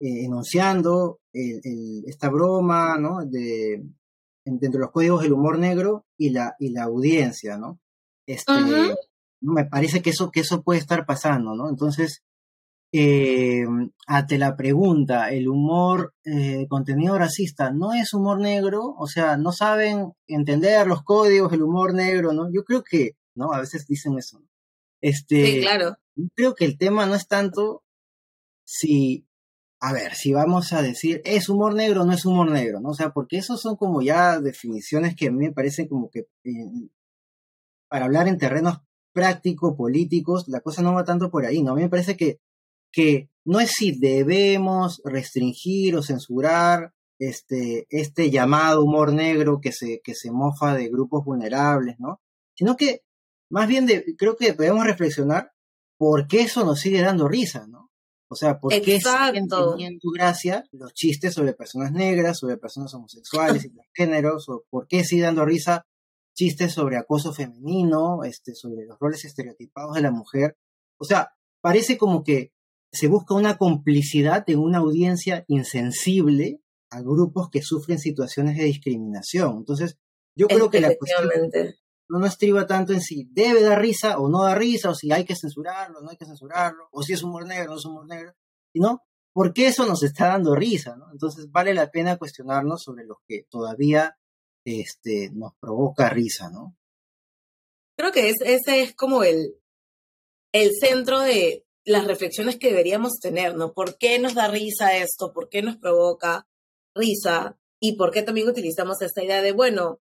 eh, enunciando esta broma, ¿no? De, entre los códigos del humor negro y la, y la audiencia, ¿no? Este, Me parece que eso, que eso puede estar pasando, ¿no? Entonces, eh, ante la pregunta, ¿el humor eh, contenido racista no es humor negro? O sea, no saben entender los códigos del humor negro, ¿no? Yo creo que, ¿no? A veces dicen eso. Este, sí, claro. creo que el tema no es tanto si, a ver, si vamos a decir, ¿es humor negro o no es humor negro? ¿no? O sea, porque esos son como ya definiciones que a mí me parecen como que eh, para hablar en terrenos prácticos, políticos, la cosa no va tanto por ahí, ¿no? A mí me parece que, que no es si debemos restringir o censurar este, este llamado humor negro que se, que se mofa de grupos vulnerables, ¿no? Sino que más bien de, creo que debemos reflexionar por qué eso nos sigue dando risa, ¿no? O sea, ¿por qué siguen teniendo gracia los chistes sobre personas negras, sobre personas homosexuales y géneros? ¿O por qué sigue dando risa chistes sobre acoso femenino, este, sobre los roles estereotipados de la mujer? O sea, parece como que se busca una complicidad en una audiencia insensible a grupos que sufren situaciones de discriminación. Entonces, yo creo que la cuestión no, estriba tanto en si debe dar risa o no da risa, o si hay que censurarlo o no hay que censurarlo, o si es humor negro o no es humor negro, sino por qué eso nos está dando risa, ¿no? Entonces vale la pena cuestionarnos sobre lo que todavía este, nos provoca risa, ¿no? Creo que ese es como el, el centro de las reflexiones que deberíamos tener, ¿no? ¿Por qué nos da risa esto? ¿Por qué nos provoca? risa y por qué también utilizamos esta idea de, bueno,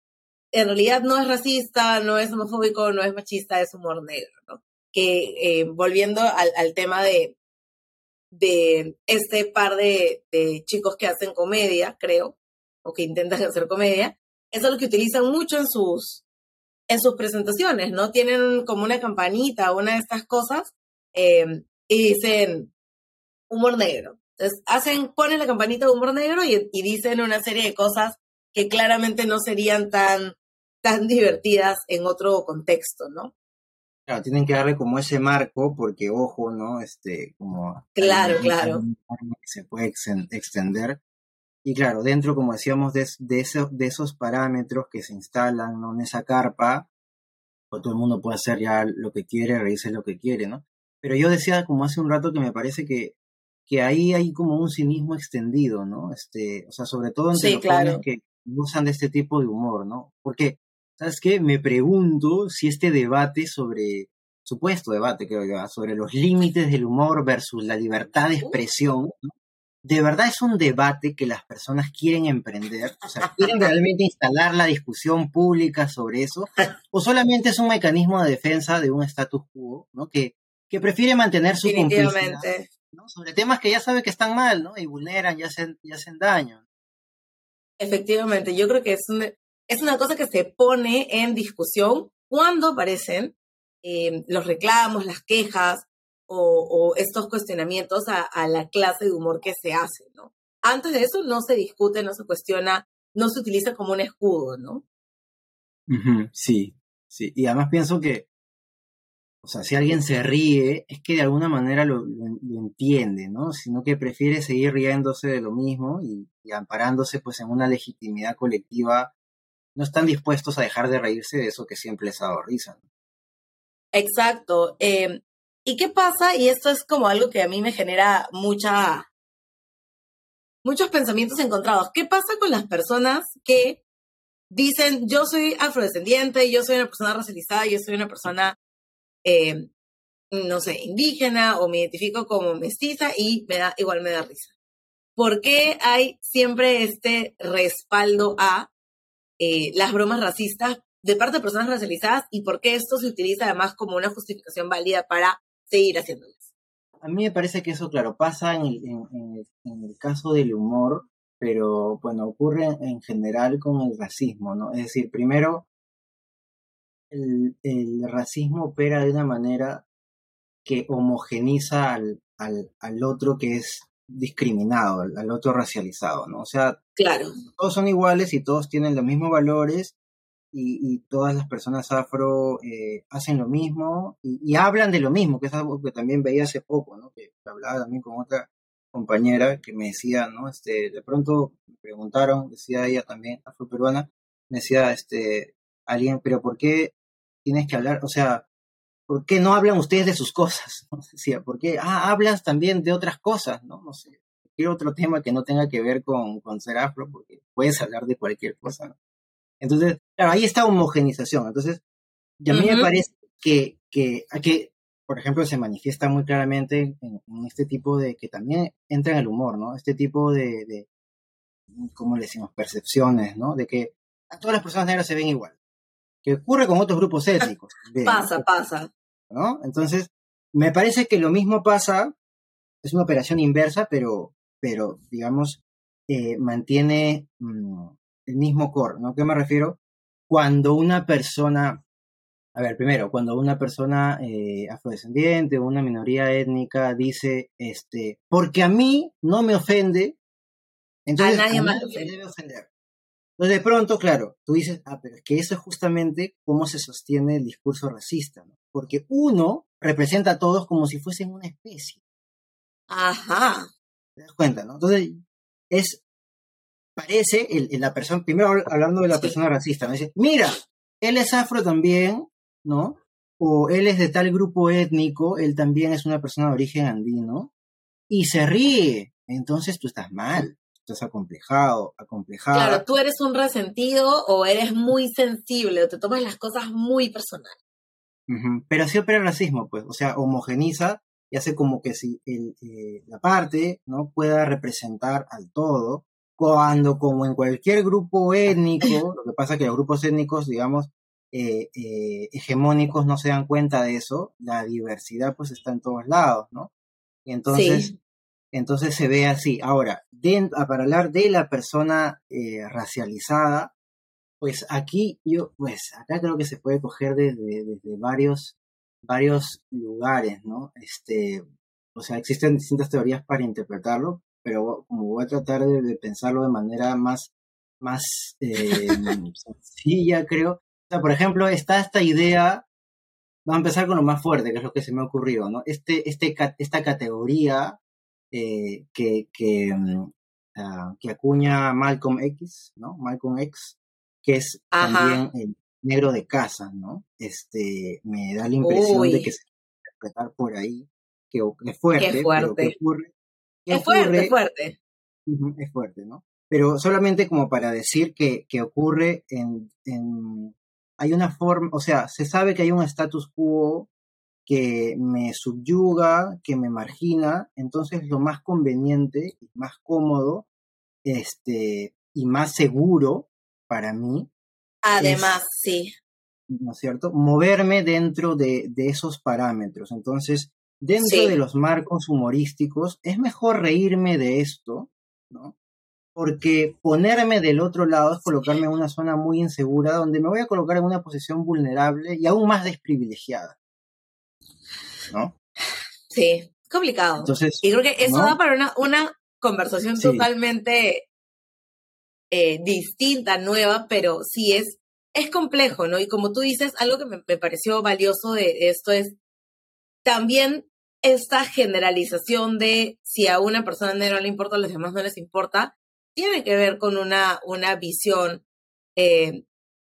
en realidad no es racista, no es homofóbico, no es machista, es humor negro, ¿no? Que eh, volviendo al, tema de, de este par de, chicos que hacen comedia, creo, o que intentan hacer comedia, es lo que utilizan mucho en sus, en sus presentaciones, ¿no? Tienen como una campanita, una de estas cosas, eh, y dicen humor negro. Entonces, hacen, ponen la campanita de humor negro y, dicen una serie de cosas que claramente no serían tan, tan divertidas en otro contexto, ¿no? Claro, tienen que darle como ese marco, porque ojo, ¿no? Este, como. Claro, claro. Que se puede extender. Y claro, dentro, como decíamos, de, de, de esos parámetros que se instalan ¿no? en esa carpa, pues todo el mundo puede hacer ya lo que quiere, reírse lo que quiere, ¿no? Pero yo decía como hace un rato que me parece que que ahí hay como un cinismo extendido, ¿no? Este, o sea, sobre todo entre los jóvenes que usan de este tipo de humor, ¿no? Porque, ¿sabes qué? Me pregunto si este debate sobre, supuesto debate, creo yo, sobre los límites del humor versus la libertad de expresión, de verdad es un debate que las personas quieren emprender, o sea, quieren realmente instalar la discusión pública sobre eso, o solamente es un mecanismo de defensa de un status quo, ¿no? Que, que prefiere mantener su complicidad sobre temas que ya sabe que están mal, ¿no? Y vulneran y hacen, y hacen daño. Efectivamente, yo creo que es una, es una cosa que se pone en discusión cuando aparecen eh, los reclamos, las quejas o, estos cuestionamientos a, a, la clase de humor que se hace, ¿no? Antes de eso no se discute, no se cuestiona, no se utiliza como un escudo, ¿no? sí, sí. Y además pienso que o sea, si alguien se ríe, es que de alguna manera lo, entiende, ¿no? Sino que prefiere seguir riéndose de lo mismo y, amparándose pues en una legitimidad colectiva. No están dispuestos a dejar de reírse de eso que siempre les ha dado risa. Exacto. Em, ¿Y qué pasa? Y esto es como algo que a mí me genera mucha, muchos pensamientos encontrados. ¿Qué pasa con las personas que dicen, yo soy afrodescendiente, yo soy una persona racializada, yo soy una persona eh, no sé, indígena o me identifico como mestiza y me da, igual me da risa. ¿Por qué hay siempre este respaldo a eh, las bromas racistas de parte de personas racializadas y por qué esto se utiliza además como una justificación válida para seguir haciéndolas? A mí me parece que eso, claro, pasa en el, en el caso del humor, pero bueno, ocurre en general con el racismo, ¿no? Es decir, primero el, el racismo opera de una manera que homogeniza al, al, al otro que es discriminado, al, otro racializado, ¿no? O sea, claro. todos son iguales y todos tienen los mismos valores y, y todas las personas afro eh, hacen lo mismo y, y, hablan de lo mismo, que es algo que también veía hace poco, ¿no? Que hablaba también con otra compañera que me decía, ¿no? Este, de pronto me preguntaron, decía ella también, afroperuana, me decía, este, alguien, pero ¿por qué tienes que hablar? O sea, ¿por qué no hablan ustedes de sus cosas? ¿no? Decía, ¿por qué? Ah, hablas también de otras cosas, ¿no? No sé, cualquier otro tema que no tenga que ver con, con ser afro, porque puedes hablar de cualquier cosa, ¿no? Entonces, claro, ahí está homogenización. Entonces, y a mí me parece que, que, que por ejemplo, se manifiesta muy claramente en, este tipo de, que también entra en el humor, ¿no? Este tipo de, de, ¿cómo le decimos? Percepciones, ¿no? De que a todas las personas negras se ven igual. Que ocurre con otros grupos étnicos. pasa, pasa. ¿No? Entonces, me parece que lo mismo pasa, es una operación inversa, pero, pero digamos, eh, mantiene mm, el mismo core, ¿no? ¿Qué me refiero? Cuando una persona, a ver, primero, cuando una persona eh, afrodescendiente o una minoría étnica dice, este, porque a mí no me ofende, entonces a nadie más debe ofender. Entonces, de pronto, claro, tú dices, ah, pero es que eso es justamente cómo se sostiene el discurso racista, ¿no? Porque uno representa a todos como si fuesen una especie. Ajá. ¿Te das cuenta, no? Entonces, es, parece, el, la persona, primero hablando de la persona racista, me dice, mira, él es afro también, ¿no? O él es de tal grupo étnico, él también es una persona de origen andino, y se ríe. Entonces tú estás mal estás acomplejado, acomplejado. Claro, tú eres un resentido o eres muy sensible o te tomas las cosas muy personal. Pero así opera el racismo, pues, o sea, homogeniza y hace como que si el, eh, la parte no pueda representar al todo, cuando como en cualquier grupo étnico, lo que pasa es que los grupos étnicos, digamos, eh, eh, hegemónicos no se dan cuenta de eso, la diversidad pues está en todos lados, ¿no? Y entonces, entonces se ve así. Ahora, para hablar de la persona eh, racializada, pues aquí yo, pues acá creo que se puede coger desde, desde varios, varios lugares, ¿no? Este, o sea, existen distintas teorías para interpretarlo, pero como voy a tratar de, pensarlo de manera más, más eh, sencilla, creo. O sea, por ejemplo, está esta idea, va a empezar con lo más fuerte, que es lo que se me ha ocurrido, ¿no? Este, este, esta categoría eh, que, que, mm, ah, que, acuña Malcolm X, ¿no? Malcolm X, que es también el negro de casa, ¿no? Este, me da la impresión de que se puede interpretar por ahí, que, es fuerte, Qué fuerte. Pero que ocurre, es fuerte, es fuerte. es fuerte, ¿no? Pero solamente como para decir que, que ocurre en, en, hay una forma, o sea, se sabe que hay un status quo que me subyuga, que me margina, entonces lo más conveniente y más cómodo este, y más seguro para mí. Además, sí. ¿No es cierto? Moverme dentro de, esos parámetros. Entonces, dentro de los marcos humorísticos, es mejor reírme de esto, ¿no? Porque ponerme del otro lado es colocarme en una zona muy insegura donde me voy a colocar en una posición vulnerable y aún más desprivilegiada. ¿No? Sí, complicado. Entonces, y creo que eso da para una, una conversación totalmente eh, distinta, nueva, pero sí es, es complejo, ¿no? Y como tú dices, algo que me, me pareció valioso de esto es también esta generalización de si a una persona negra no le importa, a los demás no les importa, tiene que ver con una, una visión eh,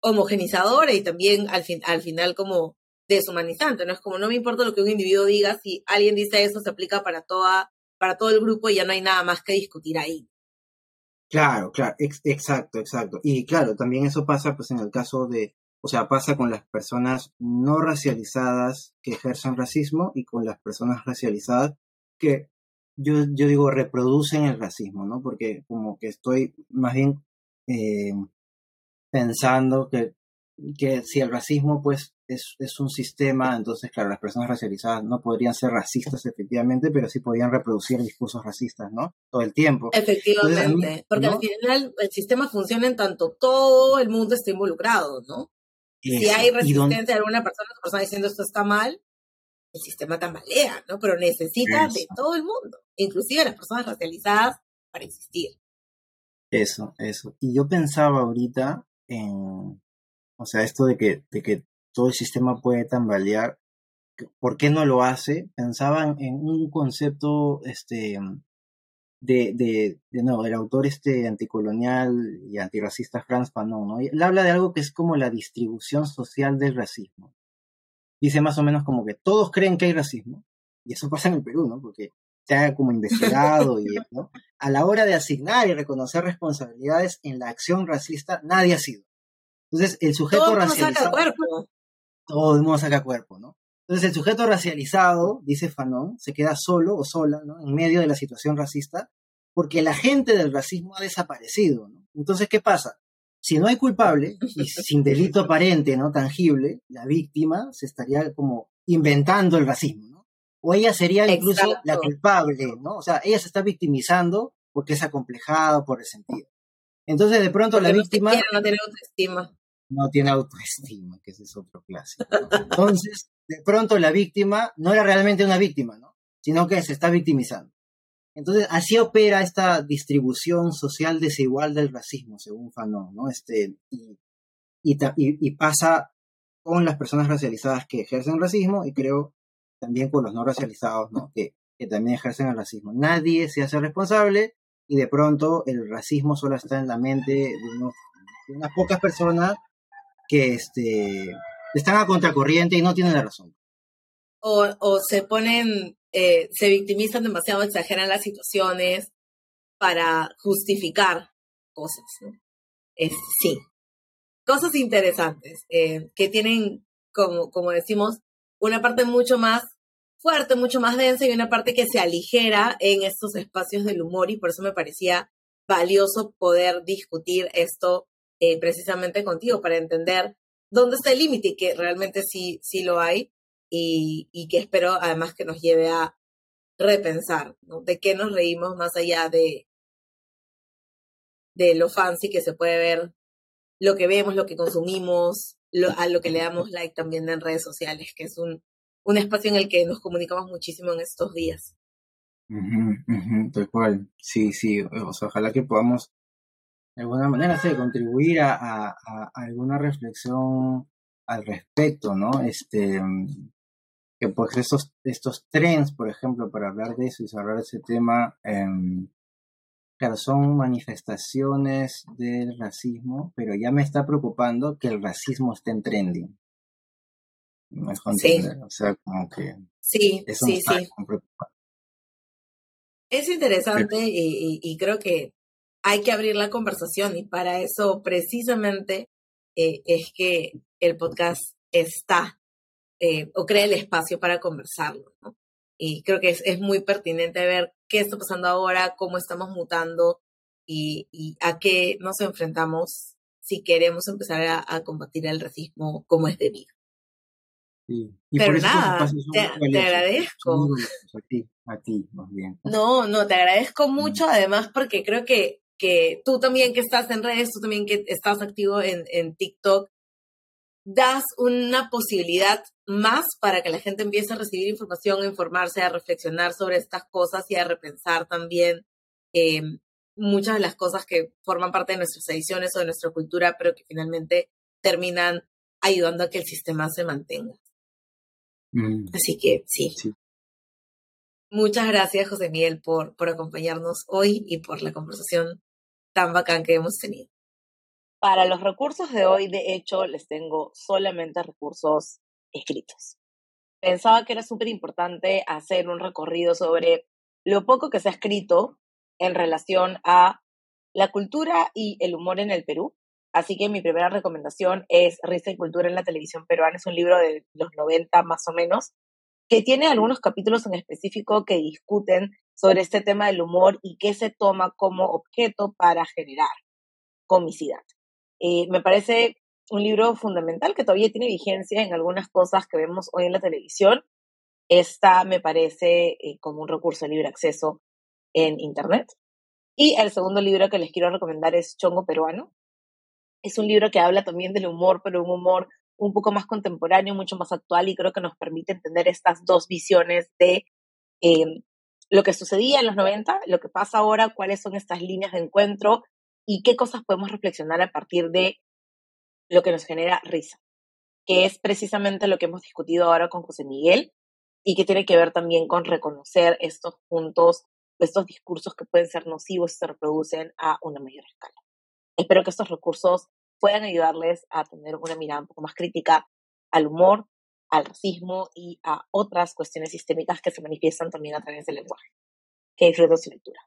homogenizadora y también al, fin, al final como deshumanizante, ¿no? Es como no me importa lo que un individuo diga, si alguien dice eso se aplica para toda, para todo el grupo y ya no hay nada más que discutir ahí. Claro, claro, exacto, exacto. Y claro, también eso pasa pues en el caso de, o sea, pasa con las personas no racializadas que ejercen racismo y con las personas racializadas que yo, yo digo reproducen el racismo, ¿no? Porque como que estoy más bien eh, pensando que, que si el racismo pues es, un sistema, entonces, claro, las personas racializadas no podrían ser racistas efectivamente, pero sí podían reproducir discursos racistas, ¿no? Todo el tiempo. Efectivamente, porque al final el sistema funciona en tanto todo el mundo está involucrado, ¿no? si hay resistencia de alguna persona, otra persona diciendo esto está mal, el sistema tambalea, ¿no? Pero necesita de todo el mundo, inclusive las personas racializadas, para existir. Eso, eso. Y yo pensaba ahorita en, o sea, esto de que, de que todo el sistema puede tambalear. ¿Por qué no lo hace? Pensaban en un concepto este, de, de, de no, el autor este anticolonial y antirracista Franz Fanon, ¿no? Él habla de algo que es como la distribución social del racismo. Dice más o menos como que todos creen que hay racismo, y eso pasa en el Perú, ¿no? Porque se ha como investigado y, ¿no? A la hora de asignar y reconocer responsabilidades en la acción racista, nadie ha sido. Entonces, el sujeto racializado todo el mundo saca cuerpo, ¿no? Entonces el sujeto racializado, dice Fanon, se queda solo o sola ¿no? en medio de la situación racista porque la gente del racismo ha desaparecido. ¿no? Entonces, ¿qué pasa? Si no hay culpable y sin delito aparente, no tangible, la víctima se estaría como inventando el racismo, ¿no? O ella sería incluso la culpable, ¿no? O sea, ella se está victimizando porque es acomplejado, por resentido. Entonces, de pronto la víctima... no tiene autoestima. No tiene autoestima, que ese es otro clásico. Entonces, de pronto la víctima no era realmente una víctima, ¿no? Sino que se está victimizando. Entonces, así opera esta distribución social desigual del racismo, según Fanon, ¿no? Este, y, y, pasa con las personas racializadas que ejercen racismo y creo también con los no racializados, ¿no? Que, que también ejercen el racismo. Nadie se hace responsable y de pronto el racismo solo está en la mente de, de unas pocas personas que este, están a contracorriente y no tienen la razón. O, o se ponen eh, se victimizan demasiado, exageran las situaciones para justificar cosas. sí, cosas interesantes eh, que tienen, como, como decimos, una parte mucho más fuerte, mucho más densa y una parte que se aligera en estos espacios del humor y por eso me parecía valioso poder discutir esto eh, precisamente contigo para entender dónde está el límite y que realmente sí, sí lo hay y, que espero además que nos lleve a repensar. De qué nos reímos más allá de, de lo fancy que se puede ver, lo que vemos, lo que consumimos, a lo que le damos like también en redes sociales, que es un, un espacio en el que nos comunicamos muchísimo en estos días. tal cual, sí, sí, ojalá que podamos de alguna manera sí, contribuir a, a, a, alguna reflexión al respecto, ¿no? Este, que pues estos, estos trends, por ejemplo, para hablar de eso y cerrar ese tema, eh, claro, son manifestaciones del racismo, pero ya me está preocupando que el racismo esté en trending. ¿Me sí. O sea, como que... Sí, sí, sí. Es interesante y, y, creo que hay que abrir la conversación y para eso precisamente eh, es que el podcast está eh, o crea el espacio para conversarlo. ¿no? Y creo que es, es, muy pertinente ver qué está pasando ahora, cómo estamos mutando y, y a qué nos enfrentamos si queremos empezar a, a combatir el racismo como es debido. Sí. Pero nada, te, agradezco. A ti, a ti, más bien. No, no, te agradezco mucho además porque creo que, que tú también que estás en redes, tú también que estás activo en, en TikTok, das una posibilidad más para que la gente empiece a recibir información, a informarse, a reflexionar sobre estas cosas y a repensar también eh, muchas de las cosas que forman parte de nuestras ediciones o de nuestra cultura, pero que finalmente terminan ayudando a que el sistema se mantenga. Mm. Así que sí. Muchas gracias, José Miguel, por, por acompañarnos hoy y por la conversación tan bacán que hemos tenido. Para los recursos de hoy, de hecho, les tengo solamente recursos escritos. Pensaba que era súper importante hacer un recorrido sobre lo poco que se ha escrito en relación a la cultura y el humor en el Perú. Así que mi primera recomendación es Risa y Cultura en la televisión peruana. Es un libro de los 90 más o menos, que tiene algunos capítulos en específico que discuten sobre este tema del humor y qué se toma como objeto para generar comicidad. Eh, me parece un libro fundamental que todavía tiene vigencia en algunas cosas que vemos hoy en la televisión. Esta me parece eh, como un recurso de libre acceso en Internet. Y el segundo libro que les quiero recomendar es Chongo Peruano. Es un libro que habla también del humor, pero un humor un poco más contemporáneo, mucho más actual y creo que nos permite entender estas dos visiones de eh, lo que sucedía en los 90, lo que pasa ahora, cuáles son estas líneas de encuentro y qué cosas podemos reflexionar a partir de lo que nos genera risa, que es precisamente lo que hemos discutido ahora con José Miguel y que tiene que ver también con reconocer estos puntos, estos discursos que pueden ser nocivos y se reproducen a una mayor escala. Espero que estos recursos puedan ayudarles a tener una mirada un poco más crítica al humor, al racismo y a otras cuestiones sistémicas que se manifiestan también a través del lenguaje. Que disfruten su lectura.